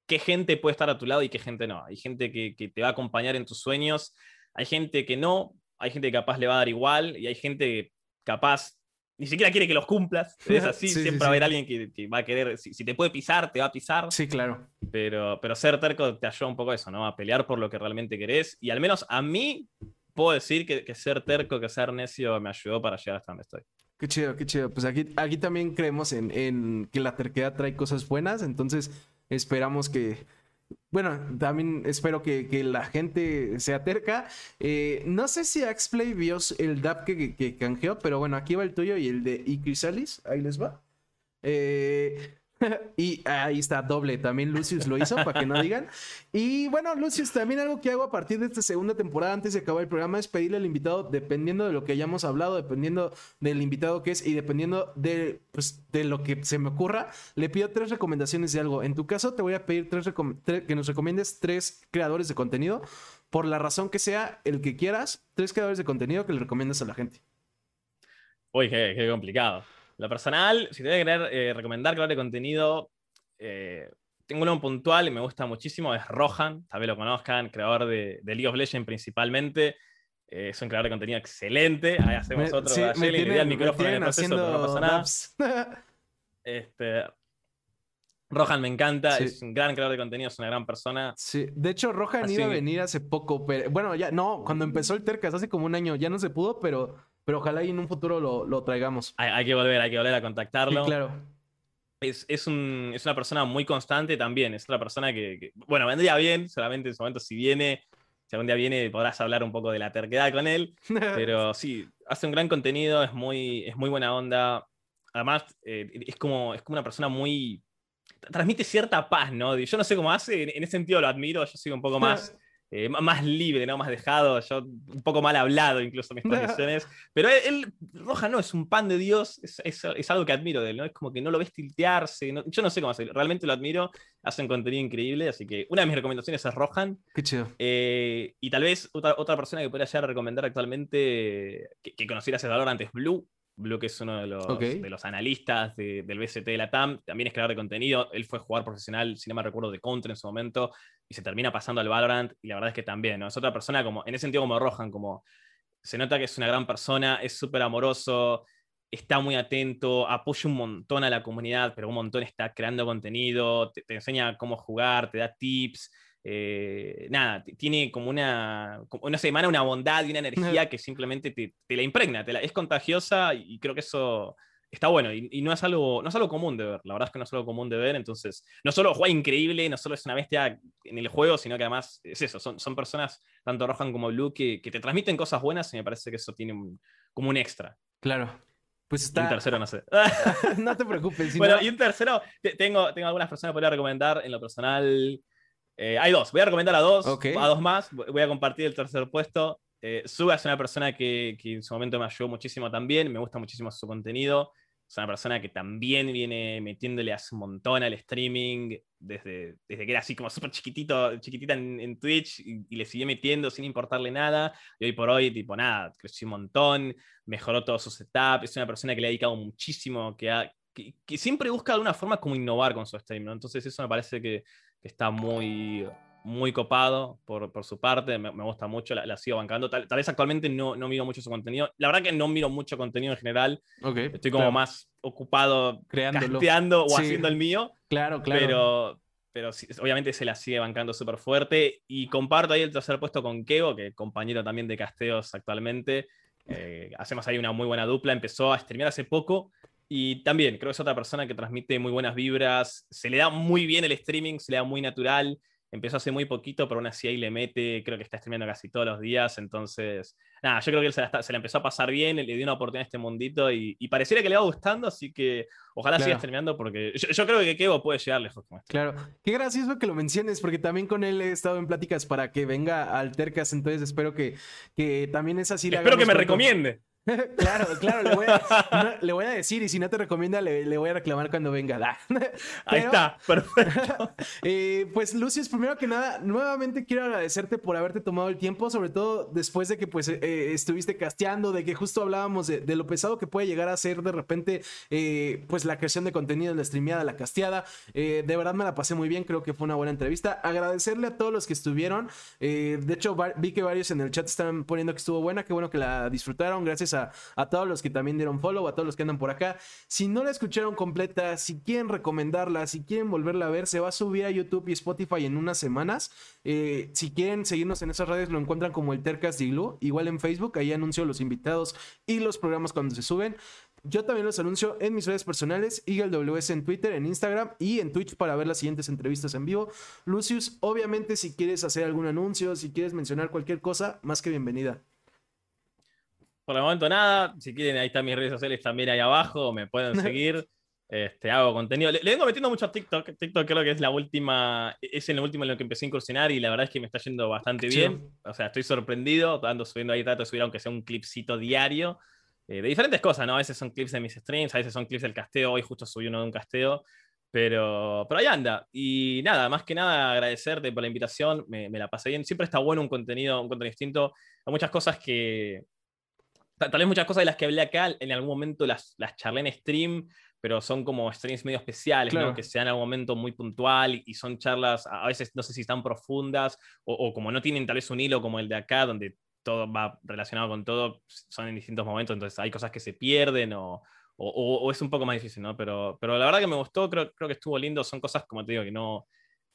qué gente puede estar a tu lado y qué gente no. Hay gente que, que te va a acompañar en tus sueños, hay gente que no, hay gente que capaz le va a dar igual y hay gente que capaz ni siquiera quiere que los cumplas. Es así, siempre va a haber alguien que, va a querer, si, te puede pisar, te va a pisar. Sí, claro. Pero, pero ser terco te ayuda un poco a eso, ¿no? A pelear por lo que realmente querés. Y al menos a mí puedo decir que, ser terco, que ser necio me ayudó para llegar hasta donde estoy. Qué chido, qué chido. Pues aquí, aquí también creemos en, en que la terquedad trae cosas buenas, entonces esperamos que, bueno, también espero que, la gente sea terca. Eh, no sé si Axplay vio el DAP que, que, canjeó, pero bueno, aquí va el tuyo y el de Icrisalis. Ahí les va. Eh, y ahí está, doble. También Lucius lo hizo, para que no digan. Y bueno, Lucius, también algo que hago a partir de esta segunda temporada, antes de acabar el programa, es pedirle al invitado, dependiendo de lo que hayamos hablado, dependiendo del invitado que es y dependiendo de, pues, de lo que se me ocurra, le pido tres recomendaciones de algo. En tu caso, te voy a pedir tres, que nos recomiendes tres creadores de contenido, por la razón que sea, el que quieras, tres creadores de contenido que le recomiendas a la gente. Uy, qué complicado. Lo personal, si te voy a querer eh, recomendar crear de contenido, eh, tengo uno puntual y me gusta muchísimo, es Rohan, tal vez lo conozcan, creador de, League of Legends principalmente. Eh, es un creador de contenido excelente. Ahí hacemos otro sí, me tienen, el micrófono en el proceso, pero no pasa nada. este, Rohan me encanta, es un gran creador de contenido, es una gran persona. Sí, de hecho, Rohan iba a venir hace poco, pero bueno, ya no, cuando empezó el Tercas hace como un año, ya no se pudo, pero pero ojalá y en un futuro lo, traigamos. Hay, que volver, hay que volver a contactarlo. Sí, claro. Es, es, una persona muy constante también. Es una persona que, bueno, vendría bien, solamente en su momento si viene, si algún día viene podrás hablar un poco de la terquedad con él. pero sí, hace un gran contenido, es muy, es muy buena onda. Además, eh, es, como, es como una persona muy... Transmite cierta paz, ¿no? Yo no sé cómo hace, en, ese sentido lo admiro, yo sigo un poco más... Eh, más libre, ¿no? Más dejado, yo un poco mal hablado incluso en mis transmisiones. Pero él, Roja no, es un pan de Dios, es, es, algo que admiro de él, ¿no? Es como que no lo ves tiltearse, yo no sé cómo hacer, realmente lo admiro, hacen contenido increíble, así que una de mis recomendaciones es Rohan. Qué chido. Eh, y tal vez otra, otra persona que podría llegar a recomendar actualmente, que, que conociera ese valor antes, Blue, Blue, que es uno de los, de los analistas del BCT de la TAM, también es creador de contenido. Él fue jugador profesional, si no me recuerdo, de Contra en su momento, y se termina pasando al Valorant, y la verdad es que también, ¿no? Es otra persona como, en ese sentido como Rohan, como se nota que es una gran persona, es súper amoroso, está muy atento, apoya un montón a la comunidad, pero un montón está creando contenido, te enseña cómo jugar, te da tips. Eh, nada, tiene como una, una semana, emana una bondad y una energía que simplemente te, la impregna, te la, es contagiosa y creo que eso está bueno y, no, es algo, no es algo común de ver, la verdad es que no es algo común de ver, entonces no solo juega increíble, no solo es una bestia en el juego, sino que además es eso, son, son personas, tanto Rohan como Blue, que, que te transmiten cosas buenas y me parece que eso tiene como un extra. Claro. Pues está. Y un tercero, no sé. no te preocupes. bueno, y un tercero, tengo, tengo algunas personas que podría recomendar en lo personal. Eh, hay dos, voy a recomendar a dos, a dos más. Voy a compartir el tercer puesto. Eh, Suga es una persona que, que, en su momento me ayudó muchísimo también, me gusta muchísimo su contenido. Es una persona que también viene metiéndole hace un montón al streaming, desde, desde que era así como súper chiquitito, chiquitita en, Twitch, y, le sigue metiendo sin importarle nada. Y hoy por hoy, tipo, nada, creció un montón, mejoró todo su setup. Es una persona que le ha dedicado muchísimo, que, que, siempre busca de alguna forma como innovar con su stream, ¿no? Entonces eso me parece que, que está muy, muy copado por, por su parte, me, gusta mucho, la, sigo bancando. Tal, vez actualmente no, no miro mucho su contenido. La verdad que no miro mucho contenido en general. Estoy como más ocupado creando o haciendo el mío. Claro, claro. Pero, pero obviamente se la sigue bancando súper fuerte. Y comparto ahí el tercer puesto con Kevo, que es compañero también de Casteos actualmente. Eh, hacemos ahí una muy buena dupla. Empezó a streamear hace poco. Y también creo que es otra persona que transmite muy buenas vibras. Se le da muy bien el streaming, se le da muy natural empezó hace muy poquito, pero aún así ahí le mete, creo que está streamando casi todos los días, entonces, nada, yo creo que él se la, empezó a pasar bien, le dio una oportunidad a este mundito y, pareciera que le va gustando, así que ojalá siga streamando porque yo, creo que Kevo puede llegar lejos con esto. Claro, qué gracioso que lo menciones, porque también con él he estado en pláticas para que venga al Tercas, entonces espero que, que también es así. Espero que me recomiende. claro, claro, le voy, a, decir y si no te recomienda le, voy a reclamar cuando venga. Ahí está, perfecto. Eh, pues Lucius, primero que nada, nuevamente quiero agradecerte por haberte tomado el tiempo, sobre todo después de que pues eh, estuviste casteando, de que justo hablábamos de, lo pesado que puede llegar a ser de repente eh, pues la creación de contenido, la streameada, la casteada. de verdad me la pasé muy bien, creo que fue una buena entrevista. Agradecerle a todos los que estuvieron. de hecho, vi que varios en el chat están poniendo que estuvo buena, qué bueno que la disfrutaron. Gracias a a, todos los que también dieron follow, a todos los que andan por acá. Si no la escucharon completa, si quieren recomendarla, si quieren volverla a ver, se va a subir a YouTube y Spotify en unas semanas. Eh, si quieren seguirnos en esas redes, lo encuentran como el Tercas Diglu. Igual en Facebook, ahí anuncio los invitados y los programas cuando se suben. Yo también los anuncio en mis redes personales, EagleWS en Twitter, en Instagram y en Twitch para ver las siguientes entrevistas en vivo. Lucius, obviamente si quieres hacer algún anuncio, si quieres mencionar cualquier cosa, más que bienvenida. Por el momento nada. Si quieren, ahí están mis redes sociales también ahí abajo. Me pueden seguir. Este, hago contenido. Le, vengo metiendo mucho a TikTok. TikTok creo que es la última, es en lo último en lo que empecé a incursionar y la verdad es que me está yendo bastante bien. O sea, estoy sorprendido. Ando subiendo ahí, trato de subir aunque sea un clipcito diario. Eh, de diferentes cosas, ¿no? A veces son clips de mis streams, a veces son clips del casteo. Hoy justo subí uno de un casteo. Pero, pero ahí anda. Y nada, más que nada agradecerte por la invitación. Me, me la pasé bien. Siempre está bueno un contenido, un contenido distinto. Hay muchas cosas que, Tal vez muchas cosas de las que hablé acá, en algún momento las, las charlé en stream, pero son como streams medio especiales, que se dan en algún momento muy puntual y son charlas, a veces no sé si están profundas o, como no tienen tal vez un hilo como el de acá, donde todo va relacionado con todo, son en distintos momentos, entonces hay cosas que se pierden o, o, es un poco más difícil, ¿no? Pero, pero la verdad que me gustó, creo, creo que estuvo lindo, son cosas, como te digo, que no,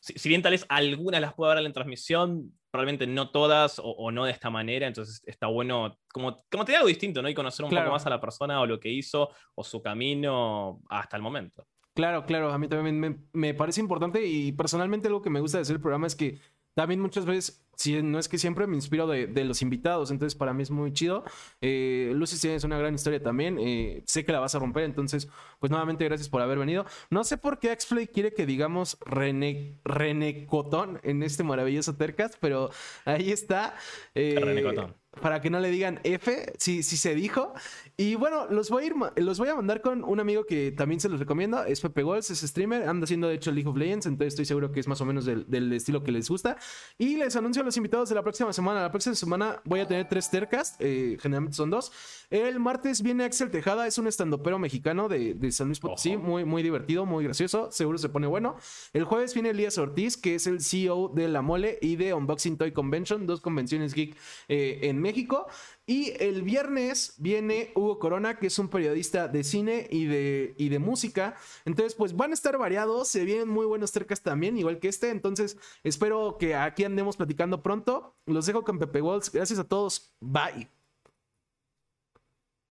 si, bien tal vez algunas las puedo ver en transmisión, probablemente no todas o, no de esta manera, entonces está bueno, como, como te algo distinto, ¿no? Y conocer un poco más a la persona o lo que hizo o su camino hasta el momento. Claro, claro, a mí también me, me parece importante y personalmente algo que me gusta de hacer el programa es que también muchas veces si no es que siempre me inspiro de, los invitados, entonces para mí es muy chido. Eh, Lucy tienes una gran historia también, eh, sé que la vas a romper, entonces pues nuevamente gracias por haber venido. No sé por qué Xplay quiere que digamos René, René Cotón en este maravilloso Tercas, pero ahí está. Eh, para que no le digan F, si, si se dijo. Y bueno, los voy, a ir, los voy a mandar con un amigo que también se los recomiendo. Es Pepe Gols, es streamer, anda haciendo de hecho League of Legends, entonces estoy seguro que es más o menos del, del estilo que les gusta. Y les anuncio a los invitados de la próxima semana. La próxima semana voy a tener tres Tercast, eh, generalmente son dos. El martes viene Axel Tejada, es un estandopero mexicano de, de San Luis Potosí, muy, muy divertido, muy gracioso, seguro se pone bueno. El jueves viene Elías Ortiz, que es el CEO de La Mole y de Unboxing Toy Convention, dos convenciones geek eh, México. Y el viernes viene Hugo Corona, que es un periodista de cine y de, y de música. Entonces, pues van a estar variados, se vienen muy buenos cercas también, igual que este. Entonces, espero que aquí andemos platicando pronto. Los dejo con Pepe Walls. Gracias a todos. Bye.